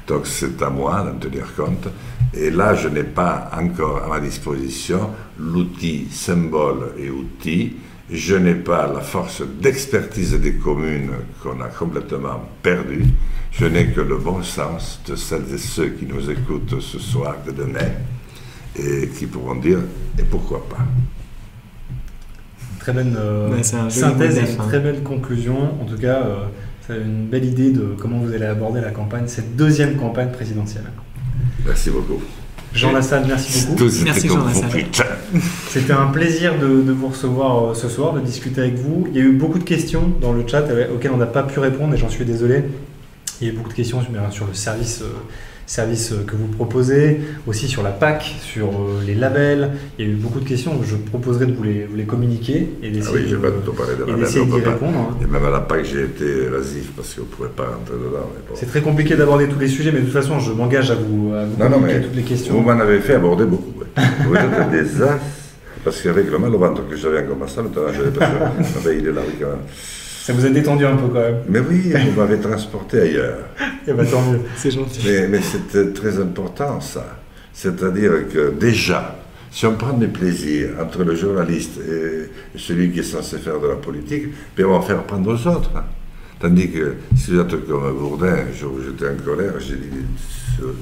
Donc c'est à moi d'en tenir compte. Et là, je n'ai pas encore à ma disposition l'outil symbole et outil. Je n'ai pas la force d'expertise des communes qu'on a complètement perdue. Je n'ai que le bon sens de celles et ceux qui nous écoutent ce soir de demain et qui pourront dire et pourquoi pas. Très belle euh, synthèse et une très belle conclusion. En tout cas, euh, c'est une belle idée de comment vous allez aborder la campagne, cette deuxième campagne présidentielle. Merci beaucoup. Jean Lassalle, merci beaucoup. Merci Jean Lassalle. C'était un plaisir de, vous recevoir euh, ce soir, de discuter avec vous. Il y a eu beaucoup de questions dans le chat auxquelles on n'a pas pu répondre et j'en suis désolé. Il y a eu beaucoup de questions sur le service services que vous proposez, aussi sur la PAC, sur euh, les labels. Il y a eu beaucoup de questions, je proposerai de vous les, vous les communiquer et d'essayer ah oui, de, parler de d'y répondre. Hein. Et même à la PAC, j'ai été évasif parce qu'on ne pouvait pas rentrer dedans. C'est très compliqué d'aborder tous les sujets, mais de toute façon, je m'engage à vous, à vous communiquer toutes les questions. Vous m'en avez fait aborder beaucoup. vous êtes des as, parce qu'avec le mal au ventre que j'avais en commençant, notamment, j'avais pas il est là, quand même. Ça vous a détendu un peu quand même. Mais oui, vous m'avez transporté ailleurs. Eh bien tant mieux, c'est gentil. Mais, mais c'est très important ça. C'est-à-dire que déjà, si on prend des plaisirs entre le journaliste et celui qui est censé faire de la politique, puis on va faire prendre aux autres. Tandis que si vous êtes comme Bourdin, un jour où j'étais en colère, j'ai dit sur,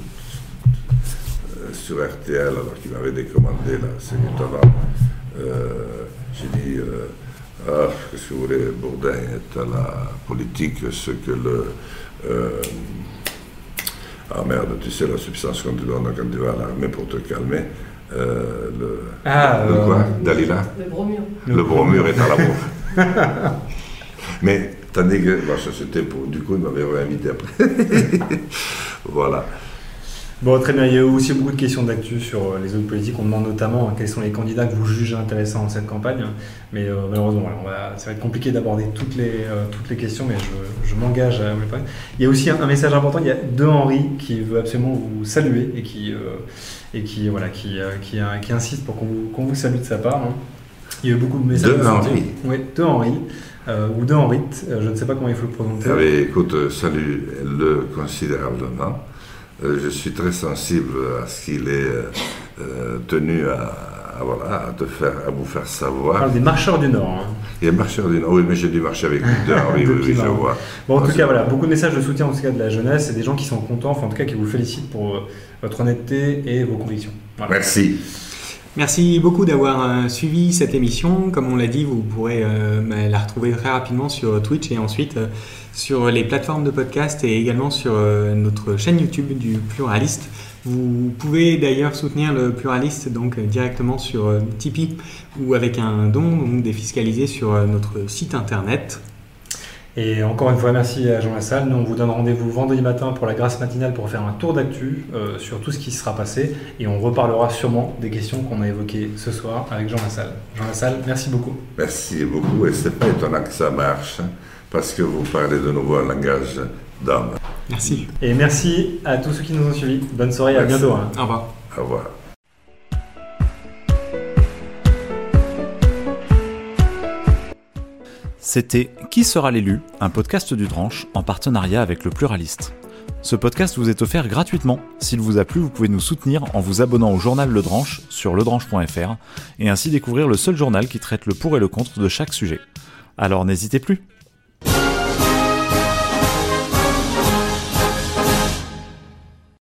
euh, RTL, alors qu'il m'avait décommandé là, c'est avant, euh, j'ai dit. Euh, ah, qu'est-ce que vous voulez, Bourdin est à la politique ce que le. Euh, ah merde, tu sais la substance qu'on te donne quand tu vas à l'armée pour te calmer. Euh, le, ah, le quoi Dalila? Le bromure. Le bromure est à l'amour. Mais tandis que. Bon, ça c'était pour. Du coup, il m'avait réinvité après. voilà. Bon, très bien. Il y a aussi beaucoup de questions d'actu sur euh, les autres politiques. On demande notamment hein, quels sont les candidats que vous jugez intéressants dans cette campagne. Mais euh, malheureusement, ça va être compliqué d'aborder toutes les, euh, toutes les questions, mais je, m'engage à vous les. Il y a aussi un, message important. Il y a deux Henri qui veut absolument vous saluer et qui, et qui, voilà, qui, qui, qui, insiste pour qu'on vous, vous, salue de sa part. Hein. Il y a eu beaucoup de messages. Deux Henri. Oui, deux Henri. ou deux Henri, je ne sais pas comment il faut le prononcer. Ah, écoute, salut le considérablement. Euh, je suis très sensible à ce qu'il est euh, euh, tenu à, voilà, à, faire, à vous faire savoir. parle des marcheurs du Nord. Hein. Il y a marcheurs du Nord, oui, mais j'ai dû marcher avec lui oui, oui, oui, je vois. Bon, en tout cas, voilà, beaucoup de messages de soutien en tout cas de la jeunesse et des gens qui sont contents, enfin, en tout cas qui vous félicitent pour votre honnêteté et vos convictions. Merci. Merci beaucoup d'avoir suivi cette émission. Comme on l'a dit, vous pourrez bah, la retrouver très rapidement sur Twitch et ensuite sur les plateformes de podcast et également sur euh, notre chaîne YouTube du Pluraliste. Vous pouvez d'ailleurs soutenir le Pluraliste donc directement sur euh, Tipeee ou avec un don donc défiscalisé sur euh, notre site internet. Et encore une fois, merci à Jean Lassalle. Nous, on vous donne rendez-vous vendredi matin pour la grâce matinale pour faire un tour d'actu sur tout ce qui sera passé. Et on reparlera sûrement des questions qu'on a évoquées ce soir avec Jean Lassalle. Jean Lassalle, merci beaucoup. Merci beaucoup. Et c'est pas étonnant que ça marche. Hein parce que vous parlez de nouveau un langage d'homme. Merci. Et merci à tous ceux qui nous ont suivis. Bonne soirée, à bientôt. Hein. Au revoir. Au revoir. C'était Qui sera l'élu un podcast du Dranche en partenariat avec le Pluraliste. Ce podcast vous est offert gratuitement. S'il vous a plu, vous pouvez nous soutenir en vous abonnant au journal Le Dranche sur ledranche.fr et ainsi découvrir le seul journal qui traite le pour et le contre de chaque sujet. Alors n'hésitez plus